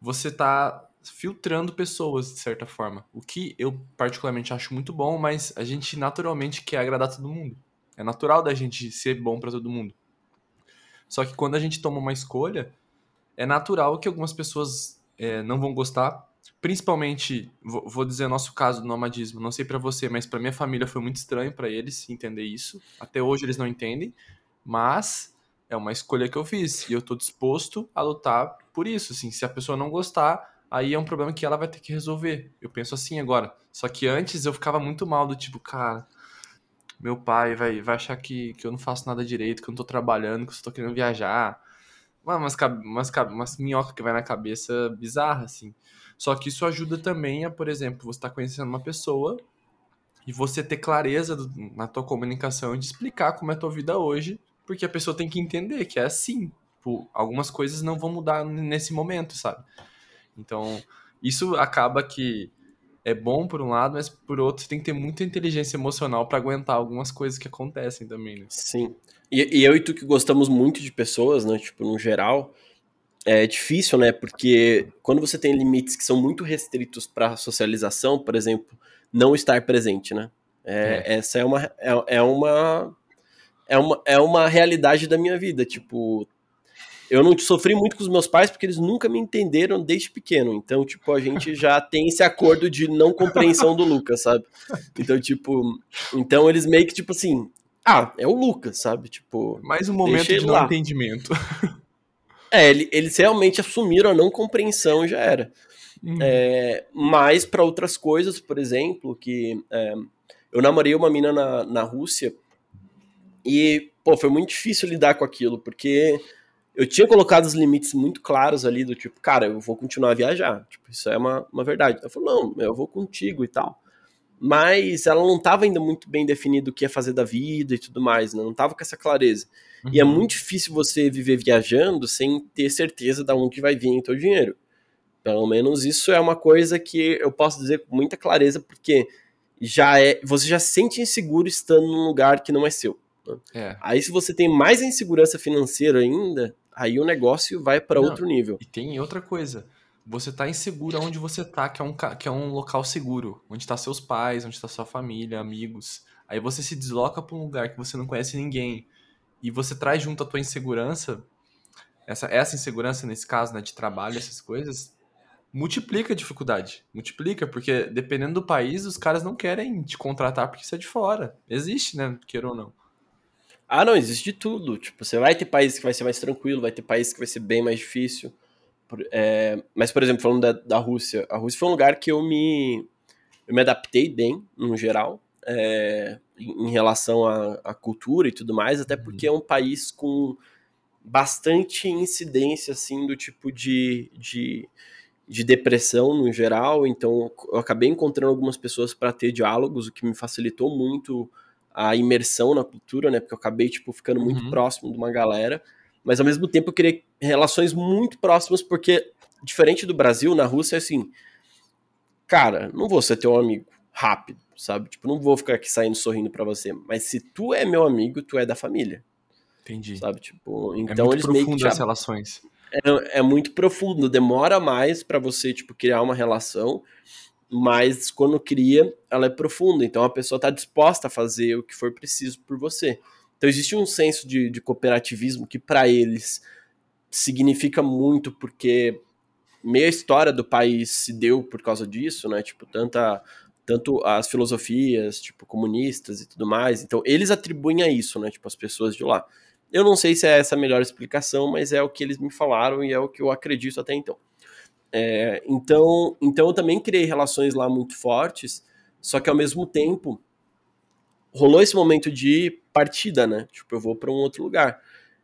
você tá filtrando pessoas de certa forma. O que eu particularmente acho muito bom, mas a gente naturalmente quer agradar todo mundo. É natural da gente ser bom para todo mundo. Só que quando a gente toma uma escolha, é natural que algumas pessoas é, não vão gostar. Principalmente, vou, vou dizer nosso caso do nomadismo. Não sei para você, mas para minha família foi muito estranho para eles entender isso. Até hoje eles não entendem, mas é uma escolha que eu fiz e eu tô disposto a lutar por isso. Assim, se a pessoa não gostar, aí é um problema que ela vai ter que resolver. Eu penso assim agora. Só que antes eu ficava muito mal do tipo, cara, meu pai vai, vai achar que, que eu não faço nada direito, que eu não tô trabalhando, que eu só tô querendo viajar. Umas, umas, umas minhocas que vai na cabeça bizarra, assim. Só que isso ajuda também a, por exemplo, você tá conhecendo uma pessoa e você ter clareza do, na tua comunicação de explicar como é a tua vida hoje, porque a pessoa tem que entender que é assim. Tipo, algumas coisas não vão mudar nesse momento, sabe? Então, isso acaba que é bom por um lado, mas por outro você tem que ter muita inteligência emocional para aguentar algumas coisas que acontecem também, né? Sim. E, e, eu e tu que gostamos muito de pessoas, né? Tipo, no geral, é difícil, né? Porque quando você tem limites que são muito restritos para socialização, por exemplo, não estar presente, né? É, é. Essa é uma, é, é, uma é uma é uma realidade da minha vida. Tipo, eu não sofri muito com os meus pais porque eles nunca me entenderam desde pequeno. Então, tipo, a gente já *laughs* tem esse acordo de não compreensão do Lucas, sabe? Então, tipo, então eles meio que tipo assim, ah, é o Lucas, sabe? Tipo, mais um momento de não entendimento. É, eles realmente assumiram a não compreensão já era. Uhum. É, mas para outras coisas, por exemplo, que é, eu namorei uma mina na, na Rússia e, pô, foi muito difícil lidar com aquilo, porque eu tinha colocado os limites muito claros ali, do tipo, cara, eu vou continuar a viajar. Tipo, isso é uma, uma verdade. Ela falou, não, eu vou contigo e tal. mas ela não estava ainda muito bem definido o que ia fazer da vida e tudo mais, né? Não estava com essa clareza. Uhum. E é muito difícil você viver viajando sem ter certeza de onde vai vir o teu dinheiro. Pelo menos isso é uma coisa que eu posso dizer com muita clareza, porque já é, você já se sente inseguro estando num lugar que não é seu. É. Aí se você tem mais insegurança financeira ainda, aí o negócio vai para outro nível. E tem outra coisa você tá inseguro onde você tá, que é um, que é um local seguro, onde tá seus pais, onde tá sua família, amigos. Aí você se desloca para um lugar que você não conhece ninguém e você traz junto a tua insegurança, essa, essa insegurança nesse caso, né, de trabalho, essas coisas, multiplica a dificuldade. Multiplica, porque dependendo do país, os caras não querem te contratar porque você é de fora. Existe, né, queira ou não. Ah, não, existe de tudo. Tipo, você vai ter países que vai ser mais tranquilo, vai ter países que vai ser bem mais difícil. É, mas, por exemplo, falando da, da Rússia, a Rússia foi um lugar que eu me, eu me adaptei bem, no geral, é, em, relação à, cultura e tudo mais, até porque é um país com bastante incidência, assim, do tipo de, de, de depressão no geral, então eu acabei encontrando algumas pessoas para ter diálogos, o que me facilitou muito a imersão na cultura, né, porque eu acabei, tipo, ficando muito uhum. próximo de uma galera, mas ao mesmo tempo eu queria relações muito próximas, porque, diferente do Brasil, na Rússia é assim, cara, não vou ser teu amigo rápido, sabe? Tipo, não vou ficar aqui saindo sorrindo para você, mas se tu é meu amigo, tu é da família. Entendi. Sabe? Tipo, é então é eles meio que. Já... as relações. É, é muito profundo, demora mais para você, tipo, criar uma relação, mas quando cria, ela é profunda. Então a pessoa tá disposta a fazer o que for preciso por você. Então existe um senso de, de cooperativismo que para eles significa muito porque meia história do país se deu por causa disso, né? Tipo, tanta tanto as filosofias, tipo, comunistas e tudo mais. Então, eles atribuem a isso, né? Tipo, as pessoas de lá. Eu não sei se é essa a melhor explicação, mas é o que eles me falaram e é o que eu acredito até então. É, então, então eu também criei relações lá muito fortes, só que ao mesmo tempo rolou esse momento de partida, né? Tipo, eu vou para um outro lugar.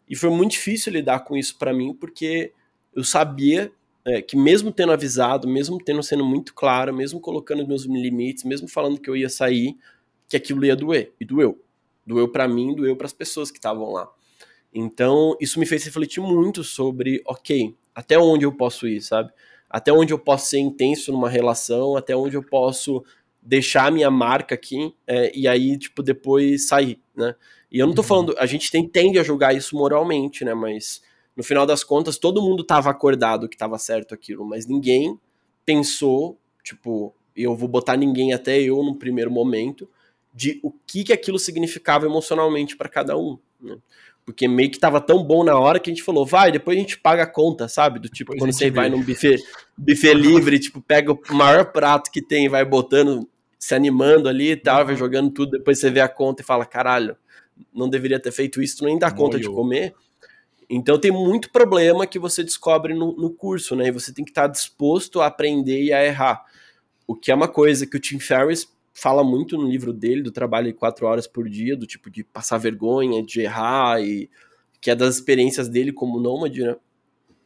E foi muito difícil lidar com isso para mim, porque eu sabia é, que mesmo tendo avisado, mesmo tendo sendo muito claro, mesmo colocando meus limites, mesmo falando que eu ia sair, que aquilo ia doer. E doeu. Doeu para mim, doeu para as pessoas que estavam lá. Então, isso me fez refletir muito sobre, ok, até onde eu posso ir, sabe? Até onde eu posso ser intenso numa relação, até onde eu posso deixar a minha marca aqui é, e aí, tipo, depois sair, né? E eu não tô uhum. falando, a gente tem, tende a julgar isso moralmente, né? Mas no final das contas, todo mundo tava acordado que tava certo aquilo, mas ninguém pensou, tipo, eu vou botar ninguém, até eu, no primeiro momento, de o que, que aquilo significava emocionalmente para cada um, né? Porque meio que tava tão bom na hora que a gente falou, vai, depois a gente paga a conta, sabe? Do tipo, depois quando você vê. vai num buffet, buffet livre, tipo, pega o maior prato que tem e vai botando se animando ali e tal, uhum. vai jogando tudo, depois você vê a conta e fala, caralho, não deveria ter feito isso, tu nem dá conta de comer. Então tem muito problema que você descobre no, no curso, né? E você tem que estar disposto a aprender e a errar. O que é uma coisa que o Tim Ferriss fala muito no livro dele, do trabalho de quatro horas por dia, do tipo de passar vergonha, de errar, e que é das experiências dele como nômade, né?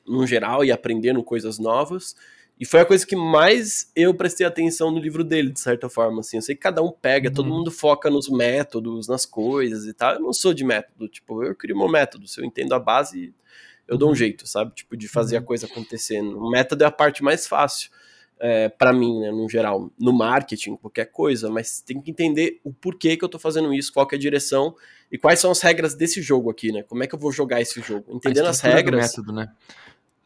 No geral, e aprendendo coisas novas. E foi a coisa que mais eu prestei atenção no livro dele, de certa forma, assim. Eu sei que cada um pega, uhum. todo mundo foca nos métodos, nas coisas e tal. Eu não sou de método, tipo, eu crio meu método. Se eu entendo a base, eu uhum. dou um uhum. jeito, sabe? Tipo, de fazer uhum. a coisa acontecer. O método é a parte mais fácil. É, para mim, né, no geral, no marketing, qualquer coisa, mas tem que entender o porquê que eu tô fazendo isso, qual é a direção e quais são as regras desse jogo aqui, né? Como é que eu vou jogar esse jogo? Entendendo as regras. método, né?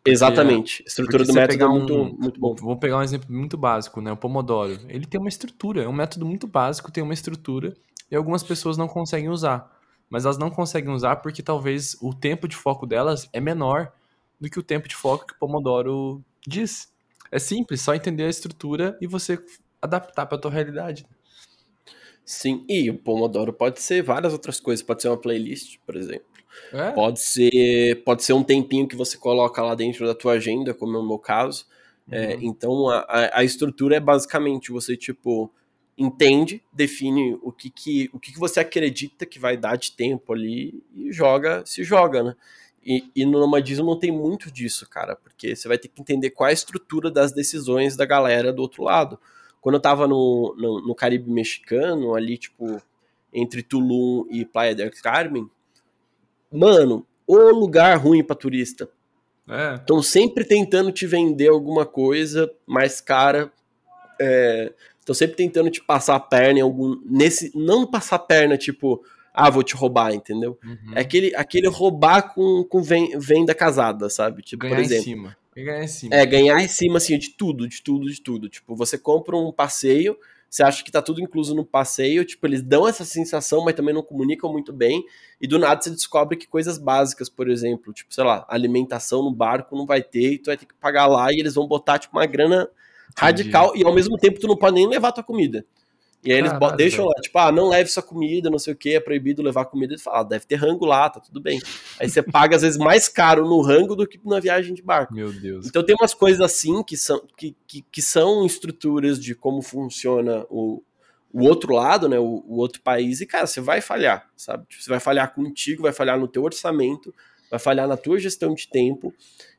Porque, Exatamente. A estrutura do método é muito, um, muito bom. Vou pegar um exemplo muito básico, né? O Pomodoro. Ele tem uma estrutura, é um método muito básico, tem uma estrutura, e algumas pessoas não conseguem usar. Mas elas não conseguem usar porque talvez o tempo de foco delas é menor do que o tempo de foco que o Pomodoro diz. É simples, só entender a estrutura e você adaptar para a tua realidade. Sim, e o Pomodoro pode ser várias outras coisas, pode ser uma playlist, por exemplo. É? Pode ser pode ser um tempinho que você coloca lá dentro da tua agenda, como é o meu caso. É, uhum. É, então a, a estrutura é basicamente você tipo entende, define o que, que o que, que você acredita que vai dar de tempo ali e joga, se joga, né? E, e, no nomadismo não tem muito disso, cara, porque você vai ter que entender qual é a estrutura das decisões da galera do outro lado. quando eu tava no, no, no Caribe mexicano, ali, tipo, entre Tulum e Playa del Carmen, mano, o lugar ruim para turista. Estão é. sempre tentando te vender alguma coisa mais cara. Estão é, sempre tentando te passar a perna em algum. Nesse, não passar a perna, tipo, ah, vou te roubar, entendeu? Uhum. É aquele, aquele roubar com, com venda casada, sabe? Tipo, ganhar por exemplo. Em cima. Ganhar em cima. É, ganhar em cima, assim, de tudo, de tudo, de tudo. Tipo, você compra um passeio, você acha que tá tudo incluso no passeio, tipo, eles dão essa sensação, mas também não comunicam muito bem, e do nada você descobre que coisas básicas, por exemplo, tipo, sei lá, alimentação no barco não vai ter, e tu vai ter que pagar lá, e eles vão botar, tipo, uma grana radical, Entendi. e ao mesmo tempo tu não pode nem levar tua comida. E aí eles Caralho, deixam lá, tipo, ah, não leve sua comida, não sei o que, é proibido levar comida. Ele fala, ah, deve ter rango lá, tá tudo bem. Aí você paga, às vezes, mais caro no rango do que na viagem de barco. Meu Deus. Então tem umas coisas assim que são, que, que, que são estruturas de como funciona o, o outro lado, né, o, o, outro país, e, cara, você vai falhar, sabe? Tipo, você vai falhar contigo, vai falhar no teu orçamento, vai falhar na tua gestão de tempo,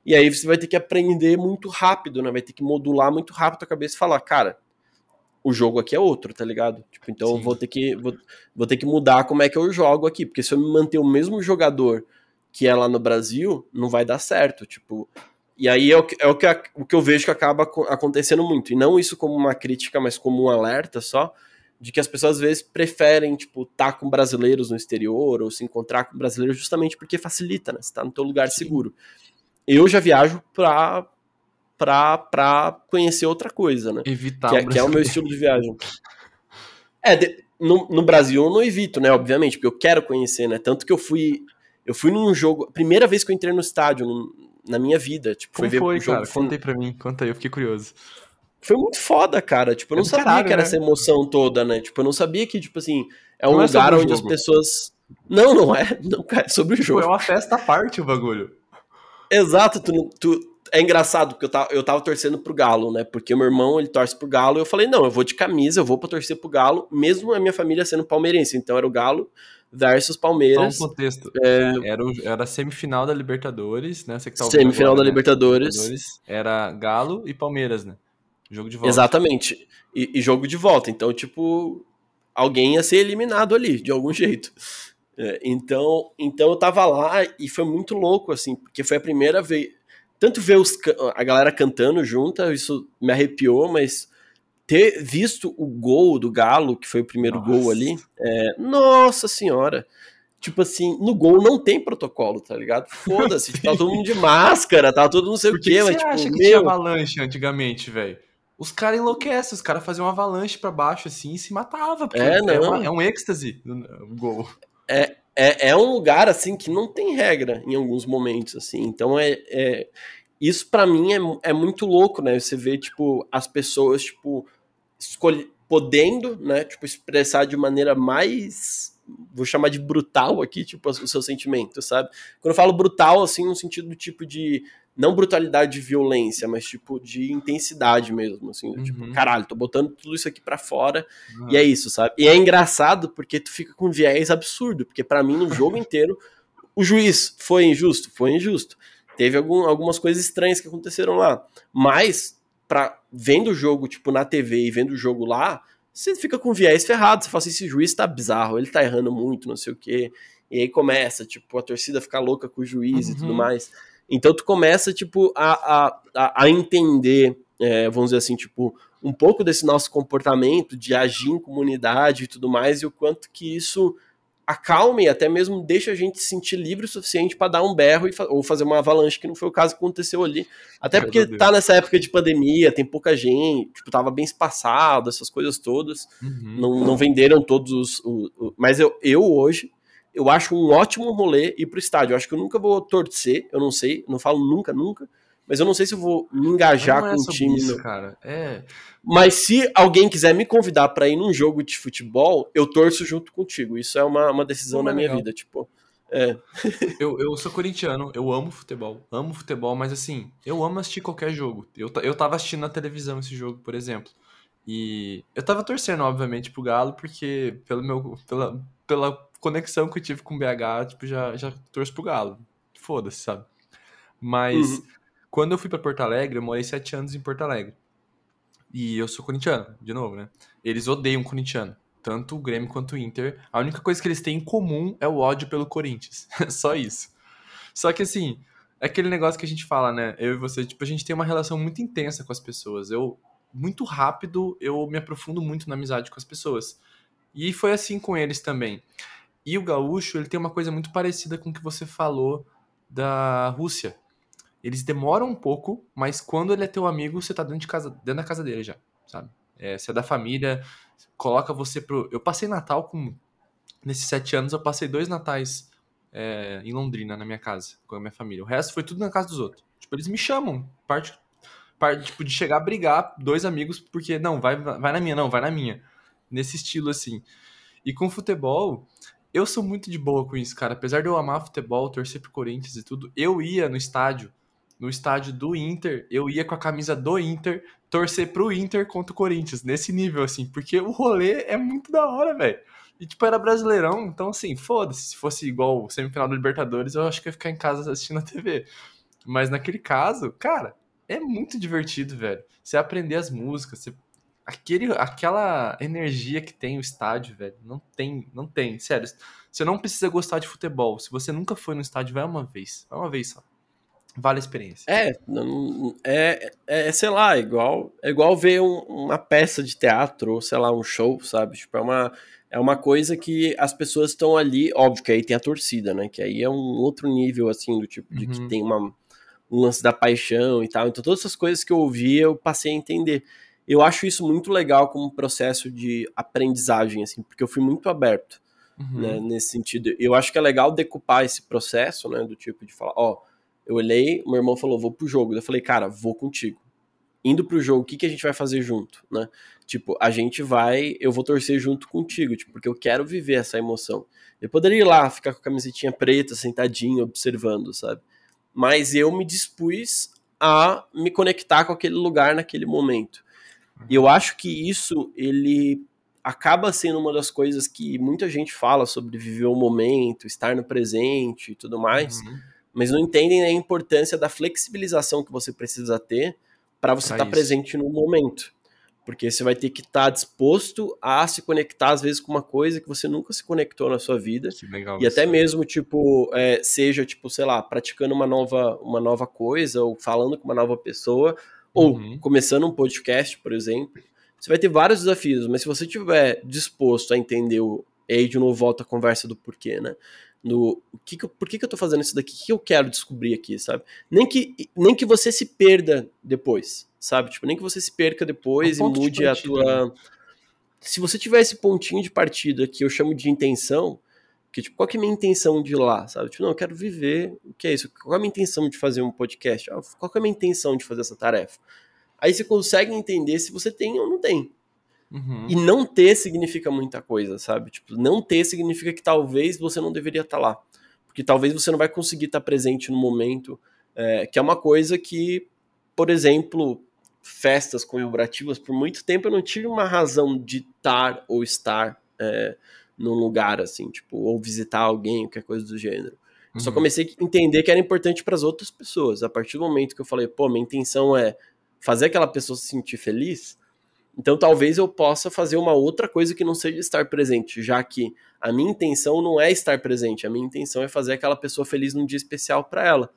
e aí você vai ter que aprender muito rápido, né? Vai ter que modular muito rápido a cabeça e falar, cara, o jogo aqui é outro, tá ligado? Tipo, então Sim. eu vou ter que vou, vou ter que mudar como é que eu jogo aqui, porque se eu me manter o mesmo jogador que é lá no Brasil, não vai dar certo, tipo. E aí é o que, é o que, o que eu vejo que acaba acontecendo muito. E não isso como uma crítica, mas como um alerta só, de que as pessoas às vezes preferem, tipo, estar tá com brasileiros no exterior ou se encontrar com brasileiros justamente porque facilita, né? Você tá no teu lugar Sim. seguro. Eu já viajo pra, pra, pra conhecer outra coisa, né? Evitar que, é, que é o meu estilo de viagem. É, de, no, no Brasil eu não evito, né? Obviamente, porque eu quero conhecer, né? Tanto que eu fui. Eu fui num jogo. Primeira vez que eu entrei no estádio no, na minha vida. Tipo, Como foi, foi ver o jogo. Conta aí pra mim, conta aí, eu fiquei curioso. Foi muito foda, cara. Tipo, eu não é sabia caralho, que era né? essa emoção toda, né? Tipo, eu não sabia que, tipo assim, é um não é lugar é onde as pessoas. Não, não é. *laughs* Não é sobre o jogo. Tipo, é uma festa à parte o bagulho. Exato, tu, tu, é engraçado, porque eu tava, eu tava torcendo pro Galo, né? Porque meu irmão, ele torce pro Galo, e eu falei, não, eu vou de camisa, eu vou pra torcer pro Galo, mesmo a minha família sendo palmeirense. Então era o Galo versus Palmeiras. Só um contexto. É... Era, era a semifinal da Libertadores, né? Você que tá semifinal agora, da né? Libertadores. Libertadores. Era Galo e Palmeiras, né? Jogo de volta. Exatamente. E, e, jogo de volta. Então, tipo, alguém ia ser eliminado ali, de algum *laughs* jeito. É, então, então eu tava lá e foi muito louco, assim, porque foi a primeira vez tanto ver os, a galera cantando junta, isso me arrepiou, mas ter visto o gol do Galo, que foi o primeiro nossa. gol ali, é, nossa senhora. Tipo assim, no gol não tem protocolo, tá ligado? Foda-se, tipo, tá *laughs* todo mundo de máscara, tá todo não sei Por o quê, mas tipo, acha que meu... tinha avalanche antigamente, velho? Os caras enlouquecem, os caras faziam uma avalanche para baixo assim e se matava, porque é, não. É, uma, é um êxtase o gol. É, é, é um lugar assim que não tem regra em alguns momentos assim. Então é, é isso para mim é, é muito louco, né? Você vê tipo as pessoas tipo escolhe, podendo, né, tipo expressar de maneira mais vou chamar de brutal aqui, tipo, o seu sentimento, sabe? Quando eu falo brutal, assim, no sentido tipo de não brutalidade de violência, mas tipo de intensidade mesmo, assim, tipo, uhum. tipo, caralho, tô botando tudo isso aqui para fora uhum. e é isso, sabe? E é engraçado porque tu fica com um viés absurdo, porque para mim no jogo inteiro o juiz foi injusto, foi injusto. Teve algum, algumas coisas estranhas que aconteceram lá, mas para vendo o jogo tipo na TV e vendo o jogo lá, você fica com viés ferrado, você fala assim, esse juiz tá bizarro, ele tá errando muito, não sei o quê. E aí começa, tipo, a torcida ficar louca com o juiz uhum. e tudo uhum. mais. Então tu começa, tipo, a, a, a entender, é, vamos dizer assim, tipo, um pouco desse nosso comportamento de agir em comunidade e tudo mais, e o quanto que isso acalma e até mesmo deixa a gente se sentir livre o suficiente para dar um berro fa ou fazer uma avalanche, que não foi o caso que aconteceu ali. Até porque tá nessa época de pandemia, tem pouca gente, tipo, tava bem espaçado, essas coisas todas. Uhum. Não, não venderam todos os. O, o, mas eu, eu hoje, eu acho um ótimo rolê ir pro estádio. Eu acho que eu nunca vou torcer, eu não sei, não falo nunca, nunca. Mas eu não sei se eu vou me engajar é com o time. Isso, cara. É. Mas se alguém quiser me convidar para ir num jogo de futebol, eu torço junto contigo. Isso é uma, uma decisão na minha legal. vida, tipo. É. *laughs* eu, eu sou corintiano, eu amo futebol. Amo futebol, mas assim, eu amo assistir qualquer jogo. Eu, eu tava assistindo na televisão esse jogo, por exemplo. E eu tava torcendo, obviamente, pro Galo, porque pelo meu, pela, pela conexão que eu tive com o BH, tipo, já, já torço pro Galo. Foda-se, sabe? Mas uhum. quando eu fui para Porto Alegre, eu morei sete anos em Porto Alegre. E eu sou corintiano, de novo, né? Eles odeiam corintiano. Tanto o Grêmio quanto o Inter. A única coisa que eles têm em comum é o ódio pelo Corinthians. *laughs* Só isso. Só que assim, é aquele negócio que a gente fala, né? Eu e você, tipo, a gente tem uma relação muito intensa com as pessoas. Eu, muito rápido, eu me aprofundo muito na amizade com as pessoas. E foi assim com eles também. E o gaúcho, ele tem uma coisa muito parecida com o que você falou da Rússia. Eles demoram um pouco, mas quando ele é teu amigo, você tá dentro, de casa, dentro da casa dele já, sabe? É, você é da família, coloca você pro. Eu passei Natal com. Nesses sete anos, eu passei dois natais é, em Londrina, na minha casa, com a minha família. O resto foi tudo na casa dos outros. Tipo, eles me chamam, parte, parte tipo, de chegar a brigar, dois amigos, porque, não, vai, vai na minha, não, vai na minha. Nesse estilo, assim. E com futebol, eu sou muito de boa com isso, cara. Apesar de eu amar futebol, torcer pro Corinthians e tudo, eu ia no estádio no estádio do Inter, eu ia com a camisa do Inter torcer pro Inter contra o Corinthians, nesse nível, assim, porque o rolê é muito da hora, velho. E, tipo, era brasileirão, então, assim, foda-se. Se fosse igual o semifinal da Libertadores, eu acho que ia ficar em casa assistindo a TV. Mas naquele caso, cara, é muito divertido, velho. Você aprender as músicas, você... Aquele, aquela energia que tem o estádio, velho, não tem, não tem, sério. Você não precisa gostar de futebol. Se você nunca foi no estádio, vai uma vez. Vai uma vez só. Vale a experiência. É, é, é sei lá, igual, é igual ver um, uma peça de teatro, ou sei lá, um show, sabe? Tipo, é uma, é uma coisa que as pessoas estão ali, óbvio que aí tem a torcida, né? Que aí é um outro nível, assim, do tipo, de uhum. que tem uma, um lance da paixão e tal. Então, todas essas coisas que eu ouvi, eu passei a entender. Eu acho isso muito legal como processo de aprendizagem, assim, porque eu fui muito aberto, uhum. né, nesse sentido. Eu acho que é legal decupar esse processo, né, do tipo de falar, ó, oh, eu olhei, meu irmão falou, vou pro jogo. Eu falei, cara, vou contigo. Indo pro jogo, o que, que a gente vai fazer junto, né? Tipo, a gente vai, eu vou torcer junto contigo, tipo, porque eu quero viver essa emoção. Eu poderia ir lá, ficar com a camisetinha preta, sentadinho, observando, sabe? Mas eu me dispus a me conectar com aquele lugar naquele momento. E eu acho que isso, ele acaba sendo uma das coisas que muita gente fala sobre viver o momento, estar no presente e tudo mais. Uhum mas não entendem a importância da flexibilização que você precisa ter para você estar tá presente no momento. Porque você vai ter que estar tá disposto a se conectar, às vezes, com uma coisa que você nunca se conectou na sua vida. e até mesmo, tipo, é, seja, tipo, sei lá, praticando uma nova, uma nova coisa, ou falando com uma nova pessoa, ou uhum. começando um podcast, por exemplo. Você vai ter vários desafios, mas se você estiver disposto a entender o. E aí, de novo, volta a conversa do porquê, né? no que, que por que, que eu tô fazendo isso daqui? O que eu quero descobrir aqui, sabe? Nem que, nem que você se perda depois, sabe? Tipo, nem que você se perca depois e mude de a tua. Né? Se você tiver esse pontinho de partida que eu chamo de intenção, que tipo, qual que é a minha intenção de ir lá, sabe? Tipo, não, eu quero viver, o que é isso? Qual é a minha intenção de fazer um podcast? Ah, qual que é a minha intenção de fazer essa tarefa? Aí você consegue entender se você tem ou não tem, Uhum. E não ter significa muita coisa, sabe? Tipo, não ter significa que talvez você não deveria estar tá lá. Porque talvez você não vai conseguir estar tá presente no momento, é, que é uma coisa que, por exemplo, festas comemorativas, por muito tempo eu não tive uma razão de estar ou estar é, num lugar assim, tipo, ou visitar alguém, qualquer coisa do gênero. Uhum. Só comecei a entender que era importante para as outras pessoas. A partir do momento que eu falei, pô, minha intenção é fazer aquela pessoa se sentir feliz, então talvez eu possa fazer uma outra coisa que não seja estar presente, já que a minha intenção não é estar presente, a minha intenção é fazer aquela pessoa feliz num dia especial para ela.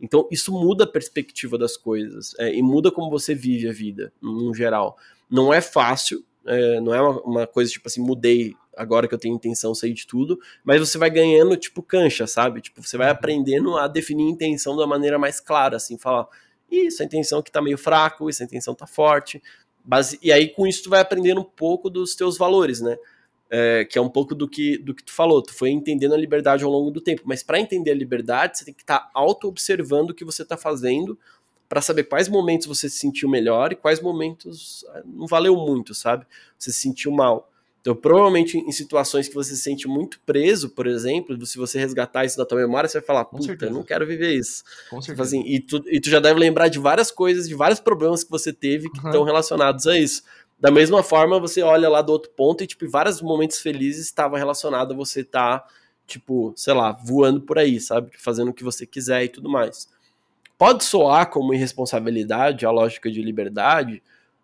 Então isso muda a perspectiva das coisas é, e muda como você vive a vida, no geral. Não é fácil, é, não é uma, uma, coisa tipo assim, mudei agora que eu tenho intenção, sei de tudo, mas você vai ganhando tipo cancha, sabe? Tipo, você vai uhum. aprendendo a definir a intenção da maneira mais clara, assim, falar, isso, a intenção que tá meio fraco, isso, a intenção tá forte, Base... E aí com isso tu vai aprendendo um pouco dos teus valores, né? É, que é um pouco do que, do que tu falou, tu foi entendendo a liberdade ao longo do tempo. Mas para entender a liberdade, você tem que estar tá auto-observando o que você está fazendo para saber quais momentos você se sentiu melhor e quais momentos ah, não valeu muito, sabe? Você se sentiu mal. Então, provavelmente em situações que você se sente muito preso, por exemplo, se você resgatar isso da tua memória, você vai falar, puta, eu não quero viver isso. Com tipo certeza. Assim, e, tu, e tu já deve lembrar de várias coisas, de vários problemas que você teve que uhum. estão relacionados a isso. Da mesma forma, você olha lá do outro ponto e, tipo, vários momentos felizes estavam relacionados a você estar, tá, tipo, sei lá, voando por aí, sabe? Fazendo o que você quiser e tudo mais. Pode soar como irresponsabilidade a lógica de liberdade,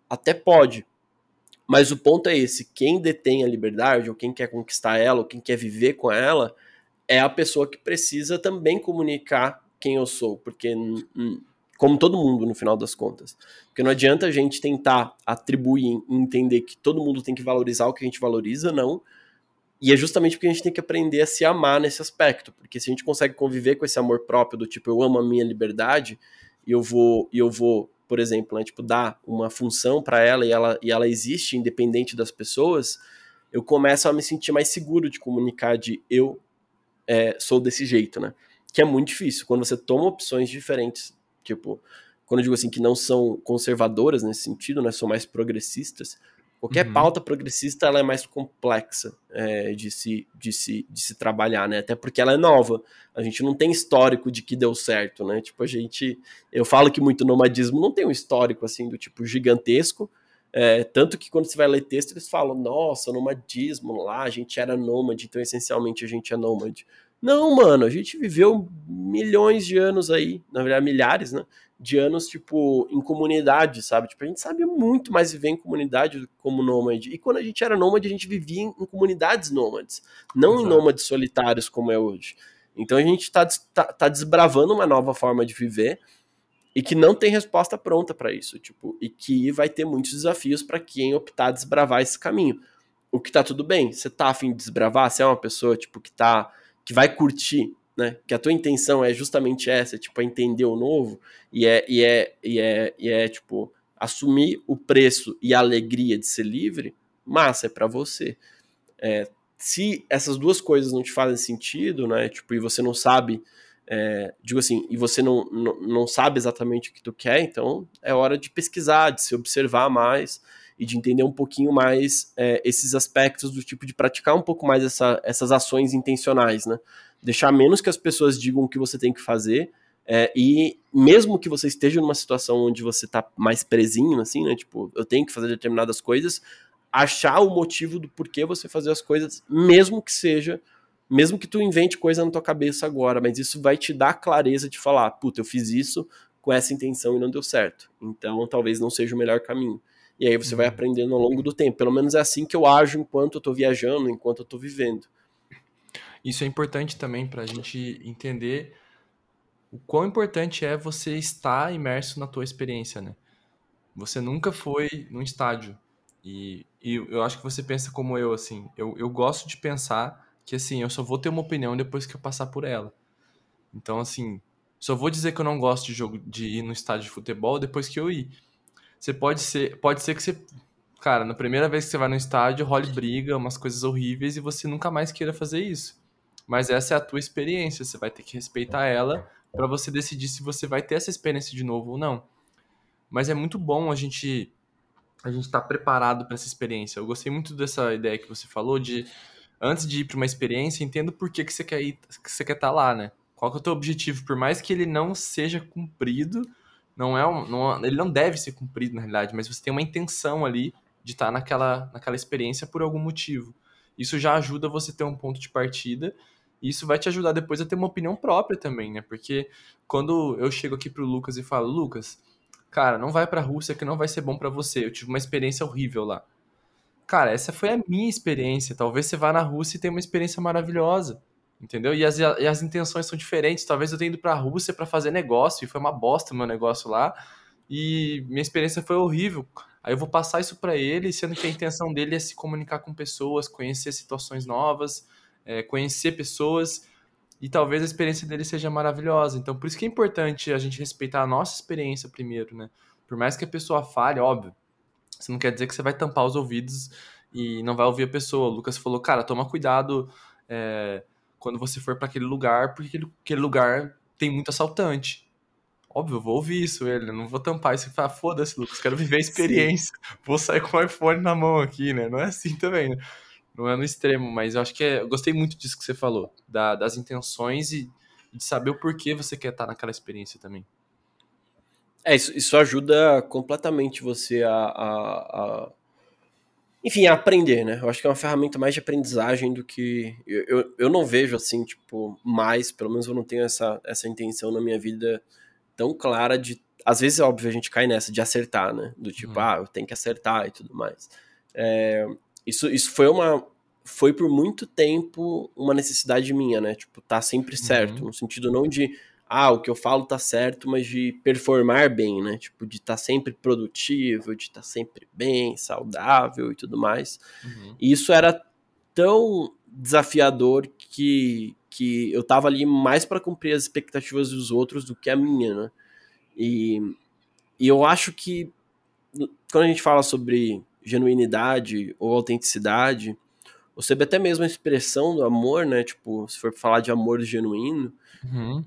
Até pode. Mas o ponto é esse: quem detém a liberdade, ou quem quer conquistar ela, ou quem quer viver com ela, é a pessoa que precisa também comunicar quem eu sou. Porque, como todo mundo, no final das contas. Porque não adianta a gente tentar atribuir entender que todo mundo tem que valorizar o que a gente valoriza, não. E é justamente porque a gente tem que aprender a se amar nesse aspecto. Porque se a gente consegue conviver com esse amor próprio do tipo, eu amo a minha liberdade, e eu vou, e eu vou, por exemplo, né, tipo, dar uma função para ela e ela e ela existe independente das pessoas, eu começo a me sentir mais seguro de comunicar de eu é, sou desse jeito, né? Que é muito difícil. Quando você toma opções diferentes, tipo, quando eu digo assim que não são conservadoras nesse sentido, né, são mais progressistas, Qualquer uhum. pauta progressista ela é mais complexa é, de, se, de, se, de se trabalhar, né? Até porque ela é nova. A gente não tem histórico de que deu certo, né? Tipo, a gente. Eu falo que muito nomadismo não tem um histórico assim do tipo gigantesco. É, tanto que quando você vai ler texto, eles falam, nossa, nomadismo lá, a gente era nômade, então essencialmente a gente é nômade. Não, mano, a gente viveu milhões de anos aí, na verdade, milhares, né? de anos, tipo, em comunidade, sabe? Tipo, a gente sabia muito mais viver em comunidade como nômade. E quando a gente era nômade, a gente vivia em, comunidades nômades, não Exato. em nômades solitários como é hoje. Então a gente está tá, tá desbravando uma nova forma de viver e que não tem resposta pronta para isso, tipo, e que vai ter muitos desafios para quem optar desbravar esse caminho. O que tá tudo bem, você tá afim de desbravar, você é uma pessoa, tipo, que tá que vai curtir né? Que a tua intenção é justamente essa, tipo, é entender o novo e é, e é, e é, e é tipo, assumir o preço e a alegria de ser livre, massa, é para você. É, se essas duas coisas não te fazem sentido, né? Tipo, e você não sabe, é, digo assim, e você não, não, não sabe exatamente o que tu quer, então é hora de pesquisar, de se observar mais e de entender um pouquinho mais é, esses aspectos do tipo de praticar um pouco mais essa, essas ações intencionais, né? deixar menos que as pessoas digam o que você tem que fazer. É, e mesmo que você esteja numa situação onde você tá mais presinho, assim, né? Tipo, eu tenho que fazer determinadas coisas, achar o motivo do porquê você fazer as coisas, mesmo que seja, mesmo que tu invente coisa na tua cabeça agora, mas isso vai te dar clareza de falar, puta, eu fiz isso com essa intenção e não deu certo. Então, talvez não seja o melhor caminho. E aí você vai uhum. aprendendo ao longo do tempo. Pelo menos é assim que eu ajo enquanto eu tô viajando, enquanto eu tô vivendo. Isso é importante também para a gente entender o quão importante é você estar imerso na tua experiência, né? Você nunca foi num estádio. E, e eu acho que você pensa como eu, assim. Eu, eu gosto de pensar que, assim, eu só vou ter uma opinião depois que eu passar por ela. Então, assim, só vou dizer que eu não gosto de jogo de ir no estádio de futebol depois que eu ir. Você pode ser, pode ser que você, cara, na primeira vez que você vai no estádio, role briga, umas coisas horríveis e você nunca mais queira fazer isso mas essa é a tua experiência, você vai ter que respeitar ela para você decidir se você vai ter essa experiência de novo ou não. Mas é muito bom a gente a gente estar tá preparado para essa experiência. Eu gostei muito dessa ideia que você falou de antes de ir para uma experiência, entenda por que, que você quer ir, que você quer estar tá lá, né? Qual é o teu objetivo? Por mais que ele não seja cumprido, não é, um, não, ele não deve ser cumprido na realidade, mas você tem uma intenção ali de estar tá naquela, naquela experiência por algum motivo. Isso já ajuda você a ter um ponto de partida isso vai te ajudar depois a ter uma opinião própria também, né? Porque quando eu chego aqui pro Lucas e falo, Lucas, cara, não vai pra Rússia que não vai ser bom para você. Eu tive uma experiência horrível lá. Cara, essa foi a minha experiência. Talvez você vá na Rússia e tenha uma experiência maravilhosa. Entendeu? E as, e as intenções são diferentes. Talvez eu tenha ido pra Rússia para fazer negócio e foi uma bosta meu negócio lá. E minha experiência foi horrível. Aí eu vou passar isso para ele, sendo que a intenção dele é se comunicar com pessoas, conhecer situações novas é, conhecer pessoas e talvez a experiência dele seja maravilhosa. Então, por isso que é importante a gente respeitar a nossa experiência primeiro, né? Por mais que a pessoa fale, óbvio, isso não quer dizer que você vai tampar os ouvidos e não vai ouvir a pessoa. O Lucas falou, cara, toma cuidado é, quando você for para aquele lugar, porque aquele, aquele, lugar tem muito assaltante. Óbvio, eu vou ouvir isso, ele, não vou tampar isso e falar, foda-se, Lucas, quero viver a experiência. Sim. Vou sair com o iPhone na mão aqui, né? Não é assim também, né? não é no extremo, mas eu acho que é, eu gostei muito disso que você falou, da, das intenções e de saber o porquê você quer estar naquela experiência também. É, isso, isso ajuda completamente você a, a, a, Enfim, aprender, né? Eu acho que é uma ferramenta mais de aprendizagem do que. Eu, eu, eu não vejo assim, tipo, mais, pelo menos eu não tenho essa, essa intenção na minha vida tão clara de às vezes, óbvio, a gente cai nessa de acertar, né? Do tipo, Uhum. ah, eu tenho que acertar e tudo mais. É, isso, isso foi uma. Foi por muito tempo uma necessidade minha, né? Tipo, tá sempre certo. Uhum. No sentido não de, ah, o que eu falo tá certo, mas de performar bem, né? Tipo, de estar tá sempre produtivo, de estar tá sempre bem, saudável e tudo mais. Uhum. E isso era tão desafiador que, que eu tava ali mais para cumprir as expectativas dos outros do que a minha, né? E, e eu acho que quando a gente fala sobre genuinidade ou autenticidade, ou sobre até mesmo a expressão do amor, né? Tipo, se for falar de amor genuíno, Uhum.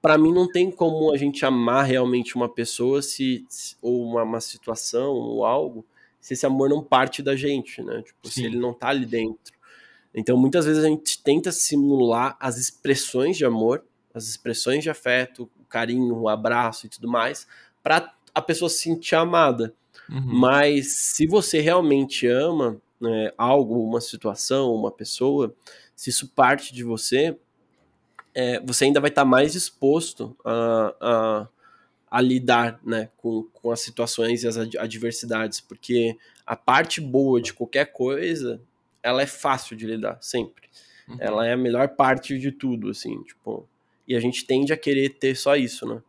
Para mim não tem como a gente amar realmente uma pessoa se, se- ou uma, uma situação ou algo se esse amor não parte da gente, né? Tipo, se Sim. ele não tá ali dentro. Então, muitas vezes a gente tenta simular as expressões de amor, as expressões de afeto, o carinho, o abraço e tudo mais, para a pessoa se sentir amada. Uhum. Mas se você realmente ama né, algo, uma situação, uma pessoa, se isso parte de você, é, você ainda vai estar mais disposto a, a, a lidar né, com, com as situações e as ad- adversidades, porque a parte boa de qualquer coisa, ela é fácil de lidar, sempre. Uhum. Ela é a melhor parte de tudo, assim, tipo. E a gente tende a querer ter só isso, né?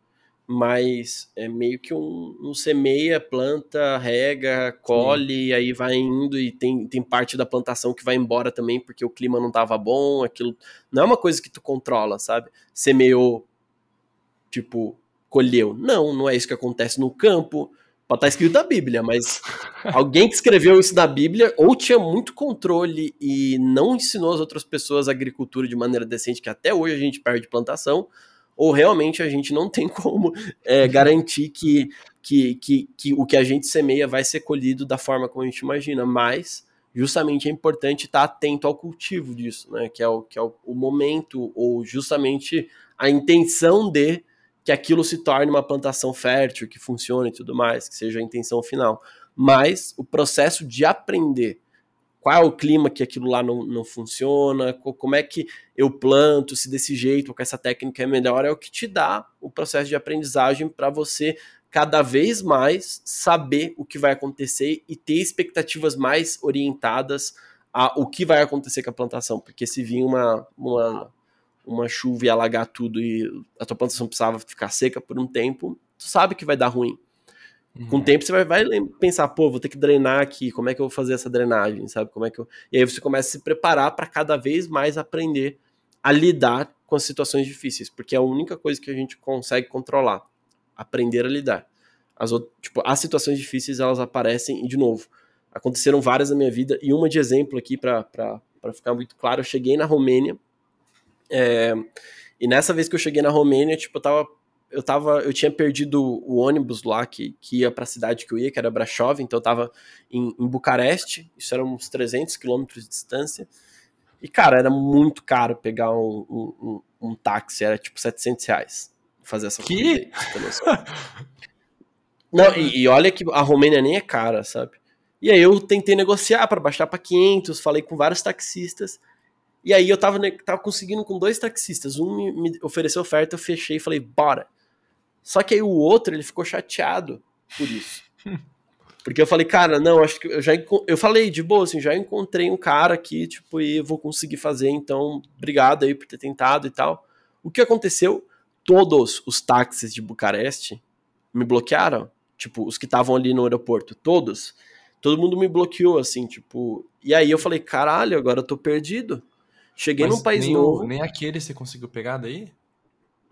Mas é meio que um, um semeia, planta, rega, colhe, e aí vai indo e tem, tem parte da plantação que vai embora também porque o clima não tava bom, aquilo. Não é uma coisa que tu controla, sabe? Semeou, tipo, colheu. Não, não é isso que acontece no campo. Pode estar escrito na Bíblia, mas *laughs* alguém que escreveu isso na Bíblia ou tinha muito controle e não ensinou as outras pessoas a agricultura de maneira decente, que até hoje a gente perde plantação, ou realmente a gente não tem *laughs* como é, garantir que, que, que, que o que a gente semeia vai ser colhido da forma como a gente imagina, mas justamente é importante estar atento ao cultivo disso, né? Que é o, que é o, o momento, ou justamente a intenção de que aquilo se torne uma plantação fértil, que funcione e tudo mais, que seja a intenção final. Mas o processo de aprender qual é o clima que aquilo lá não, não funciona, co- como é que eu planto, se desse jeito com essa técnica é melhor, é o que te dá o processo de aprendizagem para você cada vez mais saber o que vai acontecer e ter expectativas mais orientadas a o que vai acontecer com a plantação, porque se vir uma, uma, uma chuva e alagar tudo e a tua plantação precisava ficar seca por um tempo, tu sabe que vai dar ruim. Com o Uhum. tempo você vai, vai pensar, pô, vou ter que drenar aqui, como é que eu vou fazer essa drenagem, sabe? Como é que eu... E aí você começa a se preparar para cada vez mais aprender a lidar com as situações difíceis, porque é a única coisa que a gente consegue controlar, aprender a lidar. As, out- tipo, as situações difíceis, elas aparecem e, de novo, aconteceram várias na minha vida, e uma de exemplo aqui, para ficar muito claro, eu cheguei na Romênia, é, e nessa vez que eu cheguei na Romênia, tipo, eu tava eu tava, eu tinha perdido o ônibus lá que, que ia para a cidade que eu ia, que era Brasov, então eu tava em, em Bucareste, isso era uns 300 quilômetros de distância, e cara, era muito caro pegar um, um, um, um táxi, era tipo 700 reais fazer essa Que? corrida. Não, e, e olha que a Romênia nem é cara, sabe? E aí eu tentei negociar para baixar para 500, falei com vários taxistas, e aí eu tava, tava conseguindo com dois taxistas, um me, me ofereceu oferta, eu fechei e falei, bora. Só que aí o outro, ele ficou chateado por isso. Porque eu falei, cara, não, acho que eu já eu falei de boa, assim, já encontrei um cara aqui, tipo, e vou conseguir fazer, então, obrigado aí por ter tentado e tal. O que aconteceu? Todos os táxis de Bucareste me bloquearam, tipo, os que estavam ali no aeroporto, todos. Todo mundo me bloqueou, assim, tipo. E aí eu falei, caralho, agora eu tô perdido. Cheguei Mas num país nem, novo. nem aquele você conseguiu pegar daí?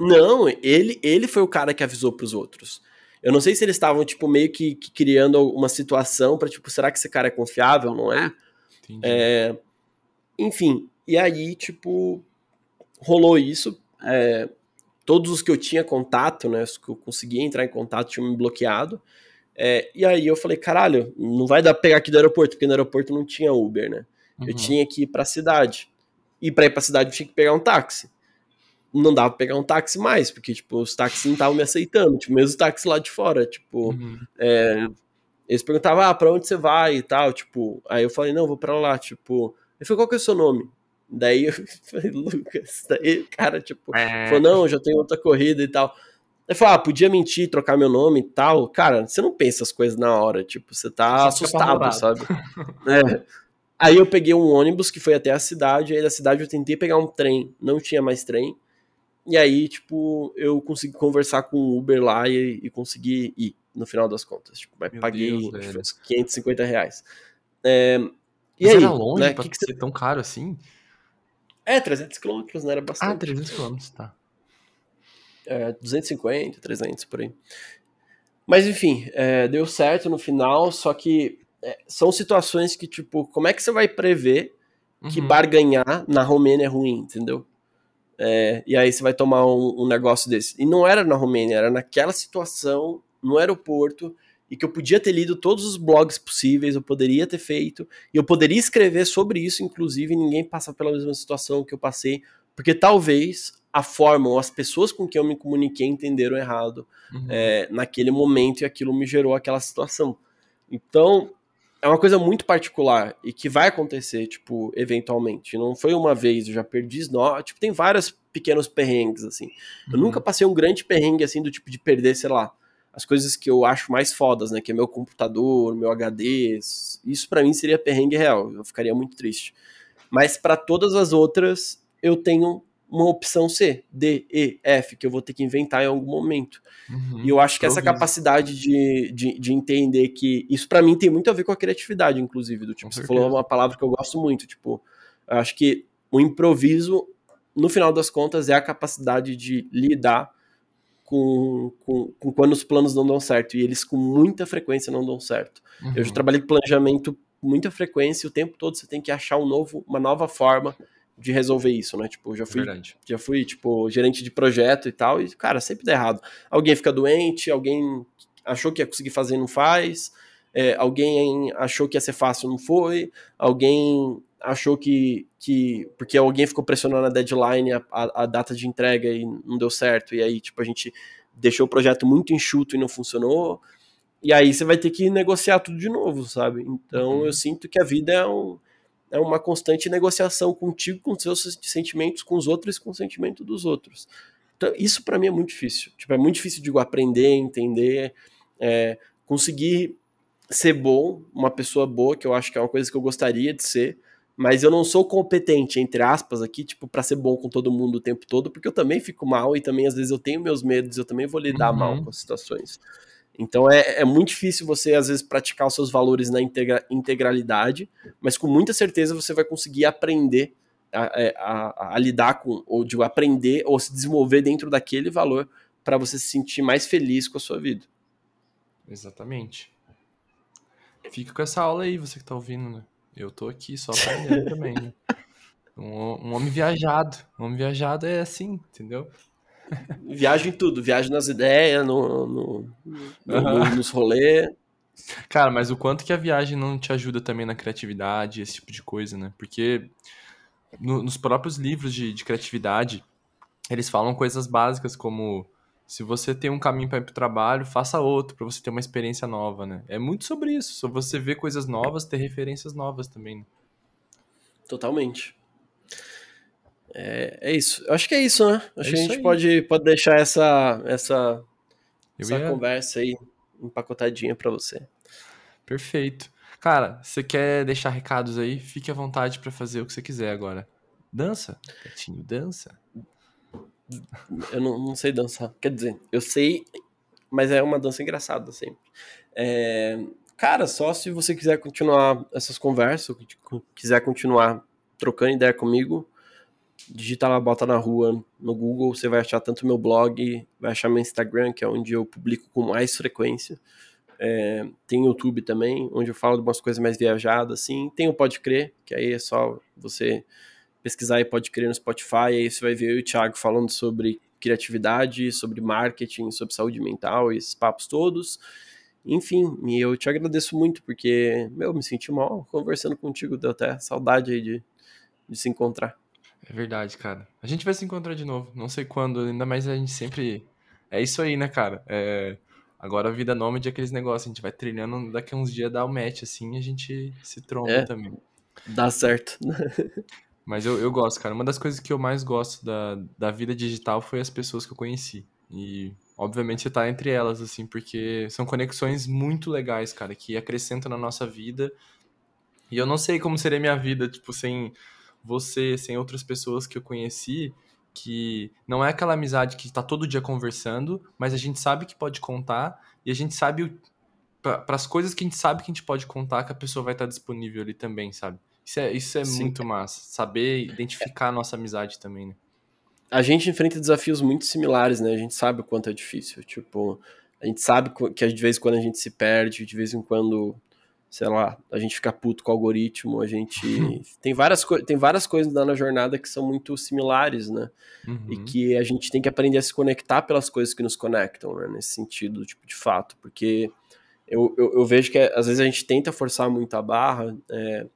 Não, ele, ele foi o cara que avisou pros outros. Eu não sei se eles estavam, tipo, meio que, que criando uma situação pra, tipo, será que esse cara é confiável, não é? É, enfim, e aí, tipo, rolou isso. é, todos os que eu tinha contato, né, os que eu conseguia entrar em contato, tinham me bloqueado. É, e aí eu falei, caralho, não vai dar pra pegar aqui do aeroporto, porque no aeroporto não tinha Uber, né? Eu Uhum. tinha que ir pra cidade. E pra ir pra cidade eu tinha que pegar um táxi. Não dava pra pegar um táxi mais, porque, tipo, os táxis não estavam me aceitando, tipo, mesmo os táxis lá de fora, tipo, Uhum. é, eles perguntavam, ah, pra onde você vai e tal, tipo, aí eu falei, não, vou pra lá, tipo, ele falou, qual que é o seu nome? Daí eu *laughs* falei, Lucas, daí o cara, tipo, É. falou, não, já tem outra corrida e tal. Ele falou, ah, podia mentir, trocar meu nome e tal. Cara, você não pensa as coisas na hora, tipo, você tá assustado, sabe? *laughs* é. Aí eu peguei um ônibus que foi até a cidade, aí da cidade eu tentei pegar um trem, não tinha mais trem. E aí, tipo, eu consegui conversar com o Uber lá e, e consegui ir, no final das contas. Tipo, paguei Deus, uns 550 reais. É, e Mas aí, era longe né, pra que que ser tão caro assim? É, 300 quilômetros, né? Era bastante. Ah, 300 quilômetros, tá. É, 250, 300, por aí. Mas enfim, é, deu certo no final, só que é, são situações que, tipo, como é que você vai prever que uhum. barganhar na Romênia é ruim, entendeu? É, e aí você vai tomar um, um, negócio desse. E não era na Romênia, era naquela situação, no aeroporto, e que eu podia ter lido todos os blogs possíveis, eu poderia ter feito, e eu poderia escrever sobre isso, inclusive, e ninguém passa pela mesma situação que eu passei, porque talvez a forma ou as pessoas com quem eu me comuniquei entenderam errado uhum. é, naquele momento e aquilo me gerou aquela situação. Então, é uma coisa muito particular e que vai acontecer, tipo, eventualmente. Não foi uma vez, eu já perdi nó. Tipo, tem vários pequenos perrengues, assim. Eu uhum. nunca passei um grande perrengue, assim, do tipo de perder, sei lá, as coisas que eu acho mais fodas, né? Que é meu computador, meu HD. Isso para mim seria perrengue real. Eu ficaria muito triste. Mas para todas as outras, eu tenho uma opção C, D, E, F, que eu vou ter que inventar em algum momento. Uhum, e eu acho que essa capacidade de, de, de, entender que isso para mim tem muito a ver com a criatividade, inclusive, do tipo, você falou uma palavra que eu gosto muito, tipo, eu acho que o improviso, no final das contas, é a capacidade de lidar com, com, com quando os planos não dão certo, e eles com muita frequência não dão certo. Uhum. Eu já uhum. trabalhei com planejamento com muita frequência, e o tempo todo você tem que achar um novo, uma nova forma de resolver isso, né? Tipo, já fui, Verdade. já fui, tipo, gerente de projeto e tal, e, cara, sempre dá errado. Alguém fica doente, alguém achou que ia conseguir fazer e não faz, é, alguém achou que ia ser fácil não foi, alguém achou que, que porque alguém ficou pressionando a deadline, a, a, a data de entrega e não deu certo, e aí, tipo, a gente deixou o projeto muito enxuto e não funcionou, e aí você vai ter que negociar tudo de novo, sabe? Então uhum. eu sinto que a vida é um é uma constante negociação contigo, com seus sentimentos, com os outros com o sentimento dos outros. Então, isso para mim é muito difícil. Tipo, é muito difícil de aprender, entender, é, conseguir ser bom, uma pessoa boa, que eu acho que é uma coisa que eu gostaria de ser, mas eu não sou competente, entre aspas, aqui, tipo, para ser bom com todo mundo o tempo todo, porque eu também fico mal e também às vezes eu tenho meus medos, eu também vou lidar uhum. mal com as situações. Então é, é muito difícil você, às vezes, praticar os seus valores na integra integralidade, mas com muita certeza você vai conseguir aprender a, é, a, a, lidar com, ou de aprender ou se desenvolver dentro daquele valor para você se sentir mais feliz com a sua vida. Exatamente. Fica com essa aula aí, você que tá ouvindo, né? Eu tô aqui só aprendendo *laughs* também, né? Um, um homem viajado. Um homem viajado é assim, entendeu? Viajo em tudo, viajo nas ideias, no, no, no nos rolês. Cara, mas o quanto que a viagem não te ajuda também na criatividade, esse tipo de coisa, né? Porque no, nos próprios livros de, de, criatividade, eles falam coisas básicas como se você tem um caminho para ir pro trabalho, faça outro para você ter uma experiência nova, né? É muito sobre isso, só você ver coisas novas, ter referências novas também. Né? Totalmente. É, é isso. Eu acho que é isso, né? Acho é que a gente pode, pode deixar essa, essa, essa ia... conversa aí empacotadinha para você. Perfeito. Cara, você quer deixar recados aí? Fique à vontade para fazer o que você quiser agora. Dança, Betinho, dança. Eu não, não, sei dançar. Quer dizer, eu sei, mas é uma dança engraçada sempre. É, cara, só se você quiser continuar essas conversas, quiser continuar trocando ideia comigo, digita lá, bota na rua no Google, você vai achar tanto meu blog, vai achar meu Instagram, que é onde eu publico com mais frequência. É, tem YouTube também, onde eu falo de umas coisas mais viajadas, assim. Tem o Pode Crer, que aí é só você pesquisar aí Pode Crer no Spotify, aí você vai ver eu e o Thiago falando sobre criatividade, sobre marketing, sobre saúde mental e esses papos todos. Enfim, e eu te agradeço muito, porque, meu, me senti mal conversando contigo, deu até saudade aí de, de se encontrar. É verdade, cara. A gente vai se encontrar de novo. Não sei quando, ainda mais a gente sempre. É isso aí, né, cara? É... Agora a vida nômade é aqueles negócios. A gente vai trilhando, daqui a uns dias dá o match assim a gente se tromba é, também. Dá certo. *laughs* Mas eu, eu gosto, cara. Uma das coisas que eu mais gosto da, da vida digital foi as pessoas que eu conheci. E obviamente você tá entre elas, assim, porque são conexões muito legais, cara, que acrescentam na nossa vida. E eu não sei como seria minha vida, tipo, sem você, sem outras pessoas que eu conheci, que não é aquela amizade que tá todo dia conversando, mas a gente sabe que pode contar e a gente sabe para as coisas que a gente sabe que a gente pode contar que a pessoa vai estar disponível ali também, sabe? Isso é, isso é muito massa. Saber identificar a nossa amizade também, né? A gente enfrenta desafios muito similares, né? A gente sabe o quanto é difícil. Tipo, a gente sabe que de vez em quando a gente se perde, de vez em quando, sei lá, a gente fica puto com o algoritmo, a gente. tem, várias tem várias coisas na jornada que são muito similares, né? Uhum. E que a gente tem que aprender a se conectar pelas coisas que nos conectam, né? Nesse sentido, tipo, de fato. Porque eu, eu, eu vejo que às vezes a gente tenta forçar muito a barra. É,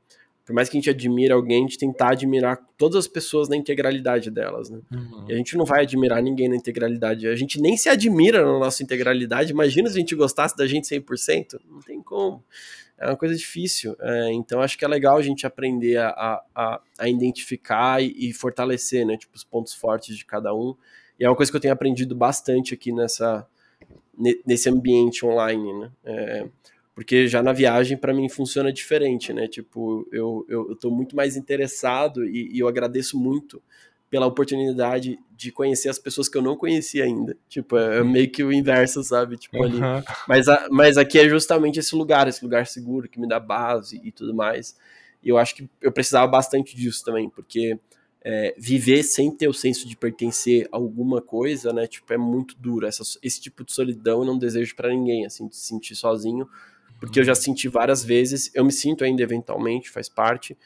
por mais que a gente admire alguém, a gente tentar admirar todas as pessoas na integralidade delas, né? Uhum. E a gente não vai admirar ninguém na integralidade. A gente nem se admira na nossa integralidade. Imagina se a gente gostasse da gente 100%. Não tem como. É uma coisa difícil. É, então, acho que é legal a gente aprender a, a, a identificar e, e, fortalecer, né? Tipo, os pontos fortes de cada um. E é uma coisa que eu tenho aprendido bastante aqui nessa, nesse ambiente online, né? É, porque já na viagem, para mim, funciona diferente, né? Tipo, eu, eu, eu muito mais interessado e, e, eu agradeço muito pela oportunidade de conhecer as pessoas que eu não conhecia ainda. Tipo, é, é meio que o inverso, sabe? Tipo, ali. Mas, a, mas aqui é justamente esse lugar, esse lugar seguro que me dá base e tudo mais. E eu acho que eu precisava bastante disso também, porque é, viver sem ter o senso de pertencer a alguma coisa, né? Tipo, é muito duro. Essa, esse tipo de solidão eu não desejo para ninguém, assim, de se sentir sozinho, porque eu já senti várias vezes. Eu me sinto ainda eventualmente, faz parte,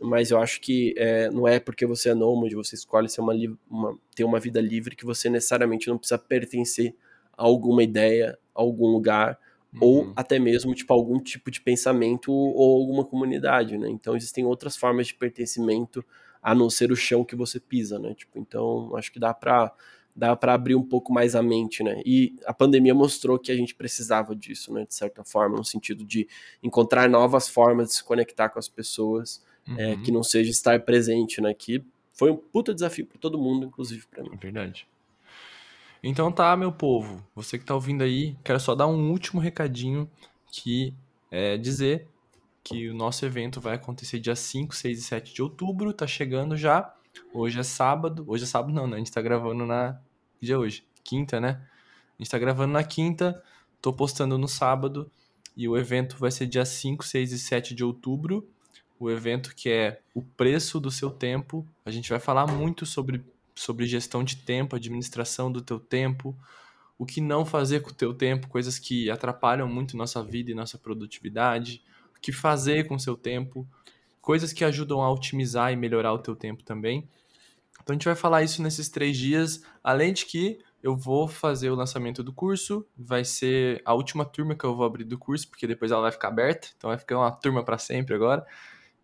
mas eu acho que é, não é porque você é nômade, você escolhe uma, uma, ter uma vida livre que você necessariamente não precisa pertencer a alguma ideia, a algum lugar, uhum. ou até mesmo tipo algum tipo de pensamento ou alguma comunidade, né? Então existem outras formas de pertencimento a não ser o chão que você pisa, né? Tipo, então acho que dá para dá para abrir um pouco mais a mente, né? E a pandemia mostrou que a gente precisava disso, né? De certa forma, no sentido de encontrar novas formas de se conectar com as pessoas, uhum. é, que não seja estar presente, né? Que foi um puta desafio para todo mundo, inclusive para mim. É verdade. Então tá, meu povo, você que tá ouvindo aí, quero só dar um último recadinho que é dizer que o nosso evento vai acontecer dia 5, 6 e 7 de outubro, tá chegando já. Hoje é sábado. Hoje é sábado não, né? A gente tá gravando na. Que dia é hoje? Quinta, né? A gente tá gravando na quinta, tô postando no sábado. E o evento vai ser dia 5, 6 e 7 de outubro. O evento que é o preço do seu tempo. A gente vai falar muito sobre, sobre gestão de tempo, administração do teu tempo, o que não fazer com o teu tempo, coisas que atrapalham muito nossa vida e nossa produtividade o que fazer com o seu tempo, coisas que ajudam a otimizar e melhorar o teu tempo também. Então a gente vai falar isso nesses três dias, além de que eu vou fazer o lançamento do curso, vai ser a última turma que eu vou abrir do curso, porque depois ela vai ficar aberta, então vai ficar uma turma para sempre agora.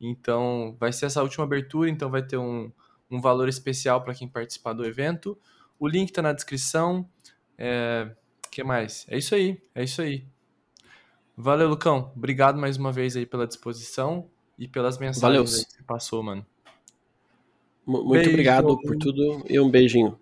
Então vai ser essa última abertura, então vai ter um, um valor especial para quem participar do evento. O link está na descrição. É... que mais? É isso aí, é isso aí. Valeu, Lucão. Obrigado mais uma vez aí pela disposição e pelas mensagens que você passou, mano. muito Beijo. obrigado por tudo e um beijinho.